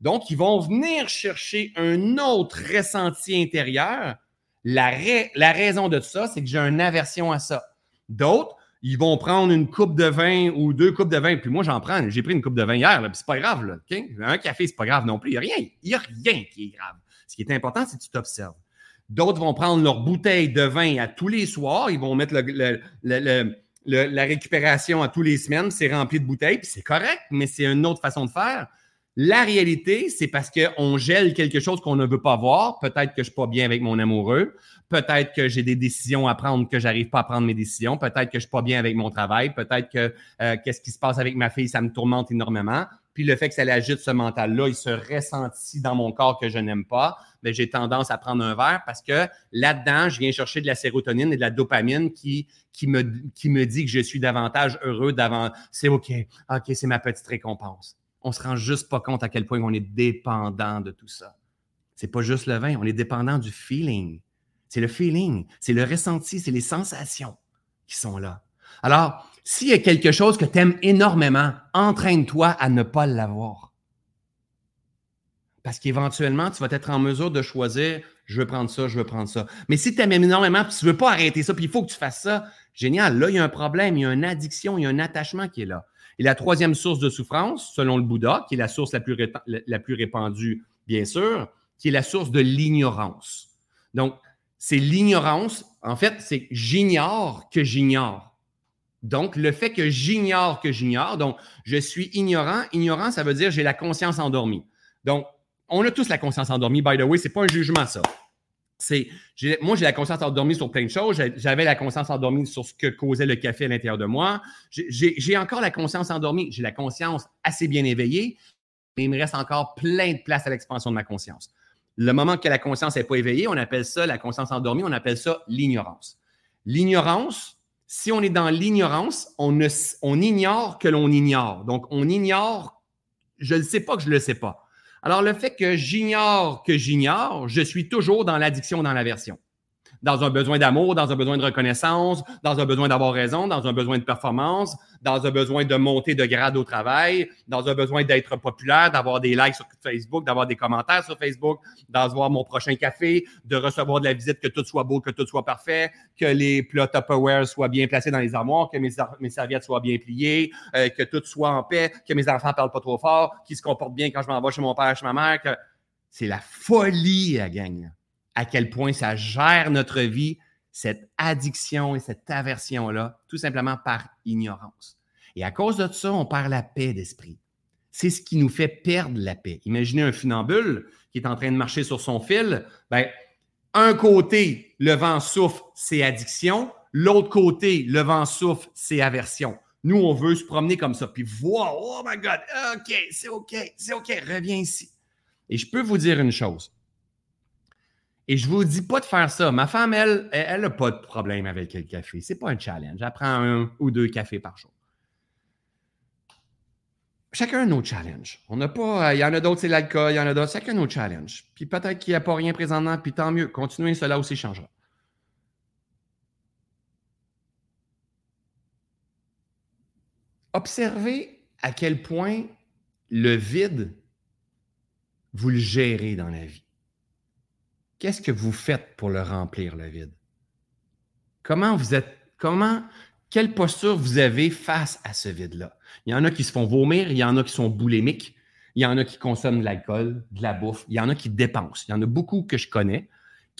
Donc, ils vont venir chercher un autre ressenti intérieur. La, raison de ça, c'est que j'ai une aversion à ça. D'autres, ils vont prendre une coupe de vin ou deux coupes de vin. Puis moi, j'en prends. J'ai pris une coupe de vin hier, puis c'est pas grave. Là, Un café, c'est pas grave non plus. Il n'y a rien. Il n'y a rien qui est grave. Ce qui est important, c'est que tu t'observes. D'autres vont prendre leur bouteille de vin à tous les soirs. Ils vont mettre la récupération à tous les semaines. C'est rempli de bouteilles, puis c'est correct, mais c'est une autre façon de faire. La réalité, c'est parce qu'on gèle quelque chose qu'on ne veut pas voir. Peut-être que je ne suis pas bien avec mon amoureux. Peut-être que j'ai des décisions à prendre que j'arrive pas à prendre mes décisions. Peut-être que je suis pas bien avec mon travail. Peut-être que euh, qu'est-ce qui se passe avec ma fille, ça me tourmente énormément. Puis le fait que ça l'agite ce mental-là, il se ressentit dans mon corps que je n'aime pas. Mais j'ai tendance à prendre un verre parce que là-dedans, je viens chercher de la sérotonine et de la dopamine qui, qui, me, qui me dit que je suis davantage heureux d'avant. C'est OK. OK, c'est ma petite récompense. On se rend juste pas compte à quel point on est dépendant de tout ça. C'est pas juste le vin, on est dépendant du feeling. C'est le feeling, c'est le ressenti, c'est les sensations qui sont là. Alors, s'il y a quelque chose que tu aimes énormément, entraîne-toi à ne pas l'avoir. Parce qu'éventuellement, tu vas être en mesure de choisir je veux prendre ça, je veux prendre ça. Mais si tu aimes énormément, puis tu ne veux pas arrêter ça, puis il faut que tu fasses ça, génial. Là, il y a un problème, il y a une addiction, il y a un attachement qui est là. Et la troisième source de souffrance, selon le Bouddha, qui est la source la plus, répandue, bien sûr, qui est la source de l'ignorance. Donc, c'est l'ignorance. En fait, c'est j'ignore que j'ignore. Donc, le fait que j'ignore que j'ignore, donc je suis ignorant. Ignorant, ça veut dire j'ai la conscience endormie. Donc, on a tous la conscience endormie, by the way, c'est pas un jugement, ça. C'est, moi, j'ai la conscience endormie sur plein de choses. J'avais la conscience endormie sur ce que causait le café à l'intérieur de moi. J'ai encore la conscience endormie. J'ai la conscience assez bien éveillée, mais il me reste encore plein de place à l'expansion de ma conscience. Le moment que la conscience n'est pas éveillée, on appelle ça la conscience endormie, on appelle ça l'ignorance. L'ignorance, si on est dans l'ignorance, on, ignore que l'on ignore. Donc, on ignore, je ne sais pas que je ne le sais pas. Alors, le fait que j'ignore que j'ignore, je suis toujours dans l'addiction, dans l'aversion dans un besoin d'amour, dans un besoin de reconnaissance, dans un besoin d'avoir raison, dans un besoin de performance, dans un besoin de monter de grade au travail, dans un besoin d'être populaire, d'avoir des likes sur Facebook, d'avoir des commentaires sur Facebook, d'avoir mon prochain café, de recevoir de la visite, que tout soit beau, que tout soit parfait, que les plats Tupperware soient bien placés dans les armoires, que mes, serviettes soient bien pliées, euh, que tout soit en paix, que mes enfants parlent pas trop fort, qu'ils se comportent bien quand je m'en vais chez mon père, chez ma mère, que c'est la folie, la gang à quel point ça gère notre vie, cette addiction et cette aversion-là, tout simplement par ignorance. Et à cause de ça, on perd la paix d'esprit. C'est ce qui nous fait perdre la paix. Imaginez un funambule qui est en train de marcher sur son fil. Ben, un côté, le vent souffle, c'est addiction. L'autre côté, le vent souffle, c'est aversion. Nous, on veut se promener comme ça, puis voir, oh my God, OK, c'est OK, c'est OK, reviens ici. Et je peux vous dire une chose. Et je vous dis pas de faire ça. Ma femme, elle, elle n'a pas de problème avec le café. Ce n'est pas un challenge. Elle prend un ou deux cafés par jour. Chacun a nos challenges. On n'a pas. Il y en a d'autres, c'est l'alcool, il y en a d'autres. Chacun a nos challenges. Puis peut-être qu'il n'y a pas rien présentement, puis tant mieux. Continuez, cela aussi changera. Observez à quel point le vide, vous le gérez dans la vie. Qu'est-ce que vous faites pour le remplir, le vide? Comment vous êtes, comment, quelle posture vous avez face à ce vide-là? Il y en a qui se font vomir, il y en a qui sont boulémiques, il y en a qui consomment de l'alcool, de la bouffe, il y en a qui dépensent. Il y en a beaucoup que je connais,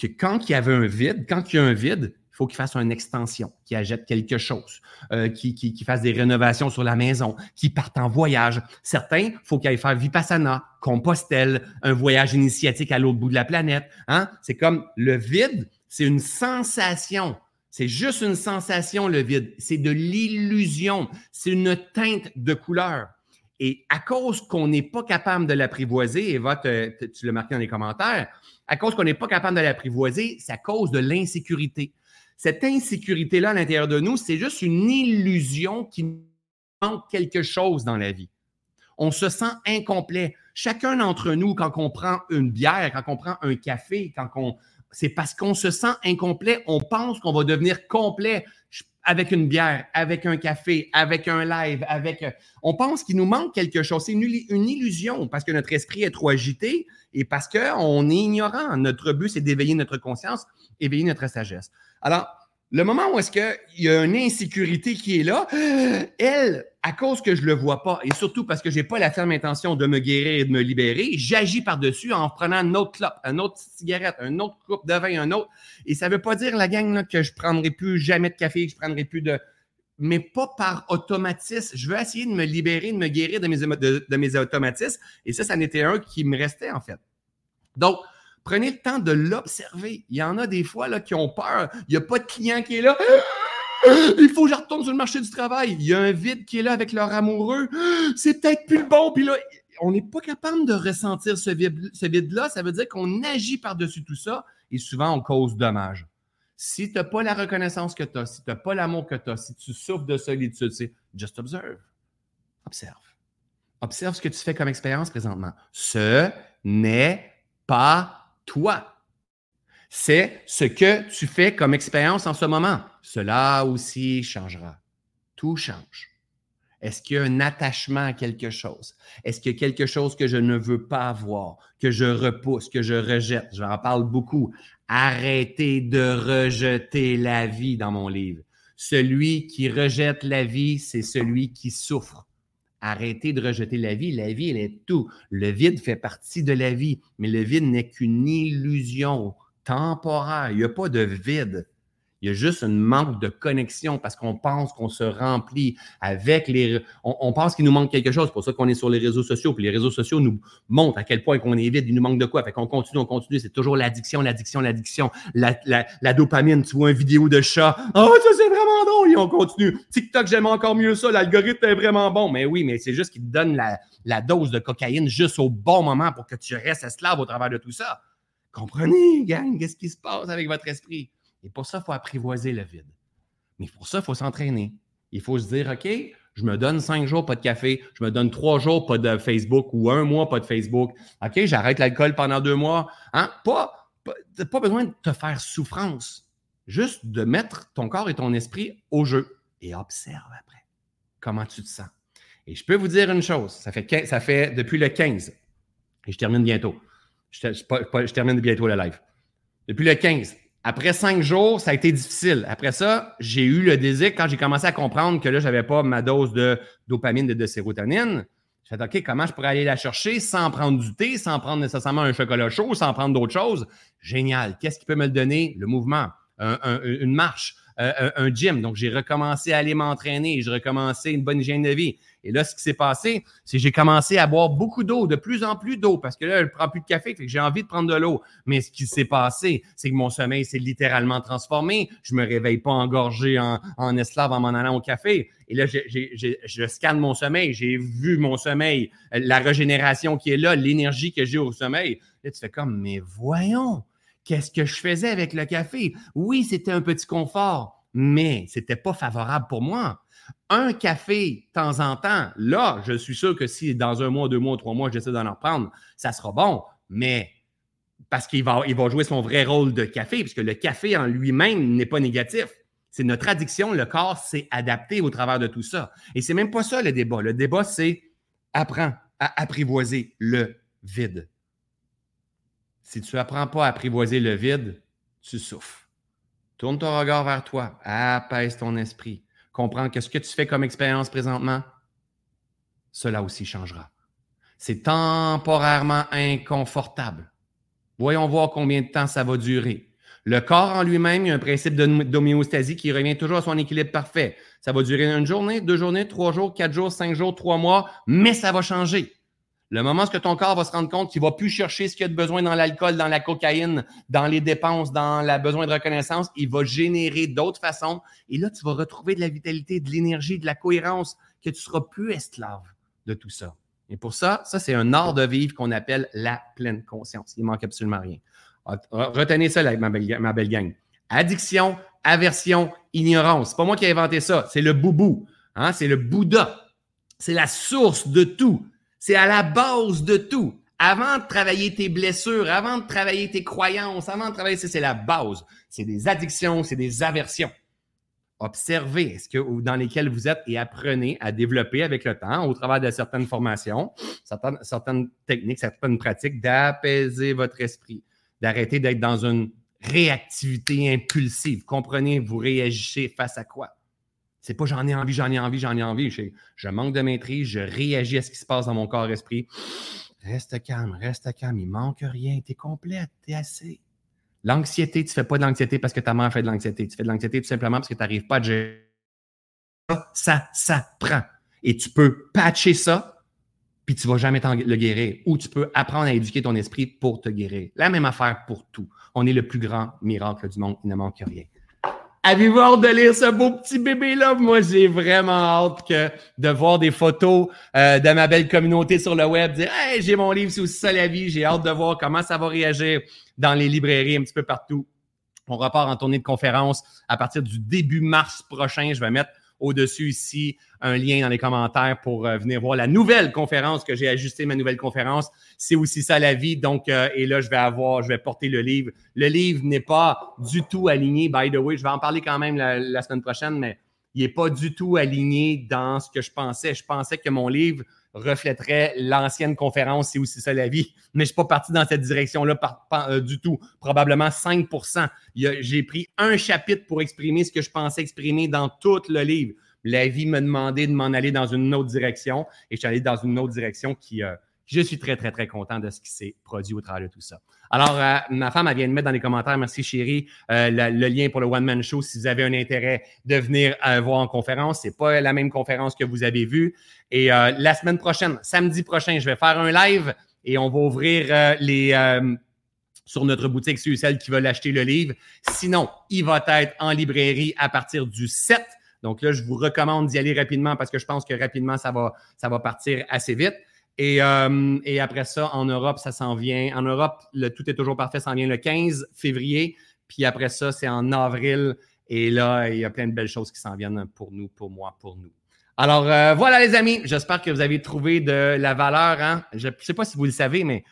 que quand il y avait un vide, quand il y a un vide, faut qu'il fasse une extension, qu'il achète quelque chose, euh, qu'il qui, fasse des rénovations sur la maison, qu'il parte en voyage. Certains, il faut qu'ils aillent faire Vipassana, Compostelle, un voyage initiatique à l'autre bout de la planète. Hein? C'est comme le vide, c'est une sensation. C'est juste une sensation, le vide. C'est de l'illusion. C'est une teinte de couleur. Et à cause qu'on n'est pas capable de l'apprivoiser, Eva, tu l'as marqué dans les commentaires, à cause qu'on n'est pas capable de l'apprivoiser, à cause de l'insécurité cette insécurité-là à l'intérieur de nous, c'est juste une illusion qui manque quelque chose dans la vie. On se sent incomplet. Chacun d'entre nous, quand on prend une bière, quand on prend un café, quand on, c'est parce qu'on se sent incomplet. On pense qu'on va devenir complet avec une bière, avec un café, avec un live, avec. On pense qu'il nous manque quelque chose. C'est une, une, illusion parce que notre esprit est trop agité et parce qu'on est ignorant. Notre but, c'est d'éveiller notre conscience, éveiller notre sagesse. Alors, le moment où est-ce qu'il y a une insécurité qui est là, elle, à cause que je le vois pas, et surtout parce que je n'ai pas la ferme intention de me guérir et de me libérer, j'agis par-dessus en prenant un autre clope, une autre cigarette, un autre coupe de vin, un autre. Et ça veut pas dire, la gang, que je prendrai plus jamais de café, que je prendrai plus de. Mais pas par automatisme. Je veux essayer de me libérer, de me guérir de mes, de mes automatismes. Et ça, ça n'était un qui me restait, en fait. Donc, Prenez le temps de l'observer. Il y en a des fois là, qui ont peur. Il n'y a pas de client qui est là. Il faut que je retourne sur le marché du travail. Il y a un vide qui est là avec leur amoureux. C'est peut-être plus le bon. Puis là, on n'est pas capable de ressentir ce vide-là. Ça veut dire qu'on agit par-dessus tout ça et souvent on cause dommage. Si tu n'as pas la reconnaissance que tu as, si tu n'as pas l'amour que tu as, si tu souffres de solitude, c'est just observe. Observe. Observe ce que tu fais comme expérience présentement. Ce n'est pas toi. C'est ce que tu fais comme expérience en ce moment. Cela aussi changera. Tout change. Est-ce qu'il y a un attachement à quelque chose? Est-ce qu'il y a quelque chose que je ne veux pas avoir, que je repousse, que je rejette? J'en parle beaucoup. Arrêtez de rejeter la vie dans mon livre. Celui qui rejette la vie, c'est celui qui souffre. Arrêtez de rejeter la vie. La vie, elle est tout. Le vide fait partie de la vie, mais le vide n'est qu'une illusion temporaire. Il n'y a pas de vide. Il y a juste un manque de connexion parce qu'on pense qu'on se remplit avec les. On, pense qu'il nous manque quelque chose. C'est pour ça qu'on est sur les réseaux sociaux. Puis les réseaux sociaux nous montrent à quel point qu'on est vide. Il nous manque de quoi. Fait qu'on continue, on continue. C'est toujours l'addiction, l'addiction, l'addiction. La, dopamine. Tu vois une vidéo de chat. Oh, ça c'est vraiment drôle. Et on continue. TikTok, j'aime encore mieux ça. L'algorithme est vraiment bon. Mais oui, mais c'est juste qu'il te donne la, la dose de cocaïne juste au bon moment pour que tu restes esclave au travers de tout ça. Comprenez, gang, qu'est-ce qui se passe avec votre esprit? Et pour ça, il faut apprivoiser le vide. Mais pour ça, il faut s'entraîner. Il faut se dire, OK, je me donne cinq jours pas de café, je me donne trois jours pas de Facebook ou un mois pas de Facebook. OK, j'arrête l'alcool pendant deux mois. Hein? Pas, pas, besoin de te faire souffrance. Juste de mettre ton corps et ton esprit au jeu et observe après comment tu te sens. Et je peux vous dire une chose, ça fait, ça fait depuis le 15, et je termine bientôt. Je termine bientôt le live. Depuis le 15, après cinq jours, ça a été difficile. Après ça, j'ai eu le désir, quand j'ai commencé à comprendre que là, je n'avais pas ma dose de dopamine et de sérotonine, j'ai fait OK, comment je pourrais aller la chercher sans prendre du thé, sans prendre nécessairement un chocolat chaud, sans prendre d'autres choses? Génial. Qu'est-ce qui peut me le donner? Le mouvement, une marche, euh, un gym. Donc, j'ai recommencé à aller m'entraîner, j'ai recommencé une bonne hygiène de vie. Et là, ce qui s'est passé, c'est que j'ai commencé à boire beaucoup d'eau, de plus en plus d'eau, parce que là, je ne prends plus de café, fait que j'ai envie de prendre de l'eau. Mais ce qui s'est passé, c'est que mon sommeil s'est littéralement transformé. Je me réveille pas engorgé en, en esclave en m'en allant au café. Et là, je scanne mon sommeil, j'ai vu mon sommeil, la régénération qui est là, l'énergie que j'ai au sommeil. Là, tu fais comme, mais voyons, qu'est-ce que je faisais avec le café? Oui, c'était un petit confort, mais c'était pas favorable pour moi un café de temps en temps, là, je suis sûr que si dans un mois, deux mois, trois mois, j'essaie d'en reprendre, ça sera bon. Mais parce qu'il va, il va jouer son vrai rôle de café, puisque le café en lui-même n'est pas négatif. C'est notre addiction, le corps s'est adapté au travers de tout ça. Et c'est même pas ça le débat. Le débat, c'est apprends à apprivoiser le vide. Si tu apprends pas à apprivoiser le vide, tu souffres. Tourne ton regard vers toi, apaise ton esprit, comprendre que ce que tu fais comme expérience présentement, cela aussi changera. C'est temporairement inconfortable. Voyons voir combien de temps ça va durer. Le corps en lui-même, il y a un principe d'homéostasie qui revient toujours à son équilibre parfait. Ça va durer une journée, deux journées, trois jours, quatre jours, cinq jours, trois mois, mais ça va changer. Le moment où ton corps va se rendre compte qu'il ne va plus chercher ce qu'il y a de besoin dans l'alcool, dans la cocaïne, dans les dépenses, dans le besoin de reconnaissance, il va générer d'autres façons. Et là, tu vas retrouver de la vitalité, de l'énergie, de la cohérence, que tu ne seras plus esclave de tout ça. Et pour ça, ça, c'est un art de vivre qu'on appelle la pleine conscience. Il manque absolument rien. Retenez ça, ma belle, ma belle gang. Addiction, aversion, ignorance. C'est pas moi qui ai inventé ça. C'est le boubou. Hein? C'est le Bouddha. C'est la source de tout. C'est à la base de tout. Avant de travailler tes blessures, avant de travailler tes croyances, avant de travailler, c'est la base. C'est des addictions, c'est des aversions. Observez ce que, dans lesquelles vous êtes et apprenez à développer avec le temps, au travers de certaines formations, certaines, certaines techniques, certaines pratiques, d'apaiser votre esprit, d'arrêter d'être dans une réactivité impulsive. Comprenez, vous réagissez face à quoi? C'est pas j'en ai envie, j'en ai envie, j'en ai envie. Je, manque de maîtrise, je réagis à ce qui se passe dans mon corps-esprit. Reste calme, reste calme, il manque rien, tu es complète, tu es assez. L'anxiété, tu ne fais pas de l'anxiété parce que ta mère fait de l'anxiété. Tu fais de l'anxiété tout simplement parce que tu n'arrives pas à gérer ça. Ça, ça prend. Et tu peux patcher ça, puis tu ne vas jamais le guérir. Ou tu peux apprendre à éduquer ton esprit pour te guérir. La même affaire pour tout. On est le plus grand miracle du monde. Il ne manque rien. Avez-vous hâte de lire ce beau petit bébé-là? Moi, j'ai vraiment hâte que, de voir des photos euh, de ma belle communauté sur le web, dire Hey, j'ai mon livre, c'est aussi ça la vie. J'ai hâte de voir comment ça va réagir dans les librairies un petit peu partout. On repart en tournée de conférence à partir du début mars prochain. Je vais mettre au-dessus ici un lien dans les commentaires pour euh, venir voir la nouvelle conférence que j'ai ajusté ma nouvelle conférence. C'est aussi ça la vie. Donc, euh, et là, je vais avoir, je vais porter le livre. Le livre n'est pas du tout aligné, by the way. Je vais en parler quand même la, semaine prochaine, mais il n'est pas du tout aligné dans ce que je pensais. Je pensais que mon livre reflèterait l'ancienne conférence, c'est aussi ça la vie. Mais je ne suis pas parti dans cette direction-là euh, du tout. Probablement 5% J'ai pris un chapitre pour exprimer ce que je pensais exprimer dans tout le livre. La vie m'a demandé de m'en aller dans une autre direction et je suis allé dans une autre direction qui, euh, je suis très, très, très content de ce qui s'est produit au travers de tout ça. Alors, euh, ma femme, elle vient de mettre dans les commentaires, merci chérie, euh, le, lien pour le One Man Show si vous avez un intérêt de venir euh, voir en conférence. C'est pas la même conférence que vous avez vue. Et la semaine prochaine, samedi prochain, je vais faire un live et on va ouvrir les sur notre boutique sur celle qui veut acheter le livre. Sinon, il va être en librairie à partir du 7. Donc là, je vous recommande d'y aller rapidement parce que je pense que rapidement, ça va partir assez vite. Euh, et, après ça, en Europe, ça s'en vient. En Europe, le tout est toujours parfait, ça s'en vient le 15 février. Puis après ça, c'est en avril. Et là, il y a plein de belles choses qui s'en viennent pour nous, pour moi, pour nous. Alors euh, voilà les amis, j'espère que vous avez trouvé de la valeur. Hein. Je ne sais pas si vous le savez, mais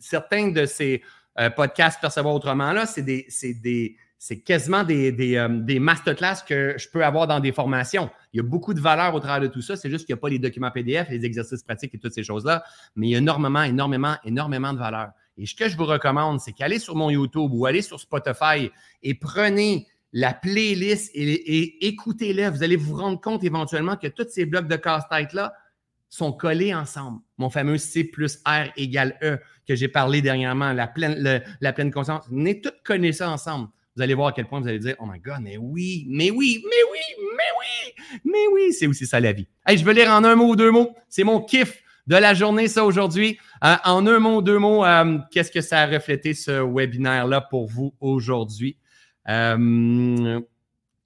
certains de ces euh, podcasts Percevoir autrement, là, c'est des, quasiment des, masterclass que je peux avoir dans des formations. Il y a beaucoup de valeur au travers de tout ça. C'est juste qu'il n'y a pas les documents PDF, les exercices pratiques et toutes ces choses-là. Mais il y a énormément, énormément, énormément de valeur. Et ce que je vous recommande, c'est qu'allez sur mon YouTube ou allez sur Spotify et prenez la playlist et, écoutez-la. Vous allez vous rendre compte éventuellement que tous ces blocs de casse-tête-là sont collés ensemble. Mon fameux C plus R égale E que j'ai parlé dernièrement, la pleine, la pleine conscience. Venez tout connaître ça ensemble vous allez voir à quel point vous allez dire Oh my God, mais oui, mais oui, mais oui, mais oui, mais oui, c'est aussi ça la vie. Je veux lire en un mot ou deux mots. C'est mon kiff de la journée, ça aujourd'hui. Euh, en un mot, ou deux mots, euh, qu'est-ce que ça a reflété ce webinaire-là pour vous aujourd'hui? Euh,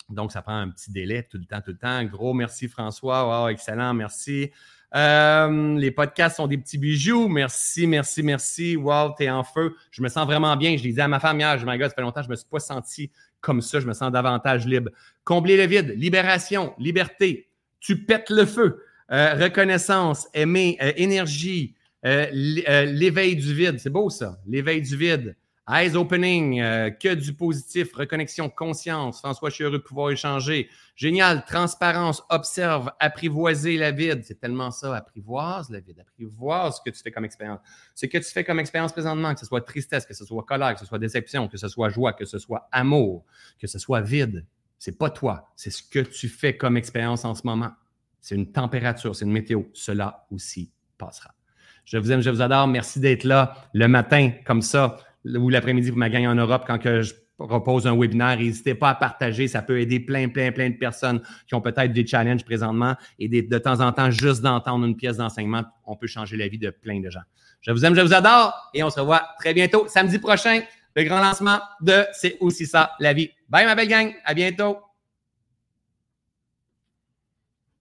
donc, ça prend un petit délai tout le temps, tout le temps. Gros merci François. Excellent, merci. Euh, les podcasts sont des petits bijoux. Merci, merci, merci. Wow, t'es en feu. Je me sens vraiment bien. Je disais à ma femme hier, je ça fait longtemps, je ne me suis pas senti comme ça. Je me sens davantage libre. Combler le vide, libération, liberté. Tu pètes le feu. Euh, reconnaissance, aimer, euh, énergie, l'éveil du vide. C'est beau ça, l'éveil du vide. Eyes opening, euh, que du positif, reconnexion, conscience. François, je suis heureux de pouvoir échanger. Génial, transparence, observe, apprivoiser la vide. C'est tellement ça, apprivoise la vide, apprivoise ce que tu fais comme expérience. Ce que tu fais comme expérience présentement, que ce soit tristesse, que ce soit colère, que ce soit déception, que ce soit joie, que ce soit amour, que ce soit vide, c'est pas toi, c'est ce que tu fais comme expérience en ce moment. C'est une température, c'est une météo. Cela aussi passera. Je vous aime, je vous adore. Merci d'être là le matin comme ça ou l'après-midi pour ma gang en Europe quand que je propose un webinaire. N'hésitez pas à partager. Ça peut aider plein, plein, plein de personnes qui ont peut-être des challenges présentement. Et de temps en temps, juste d'entendre une pièce d'enseignement, on peut changer la vie de plein de gens. Je vous aime, je vous adore et on se revoit très bientôt, samedi prochain, le grand lancement de C'est aussi ça, la vie. Bye, ma belle gang. À bientôt.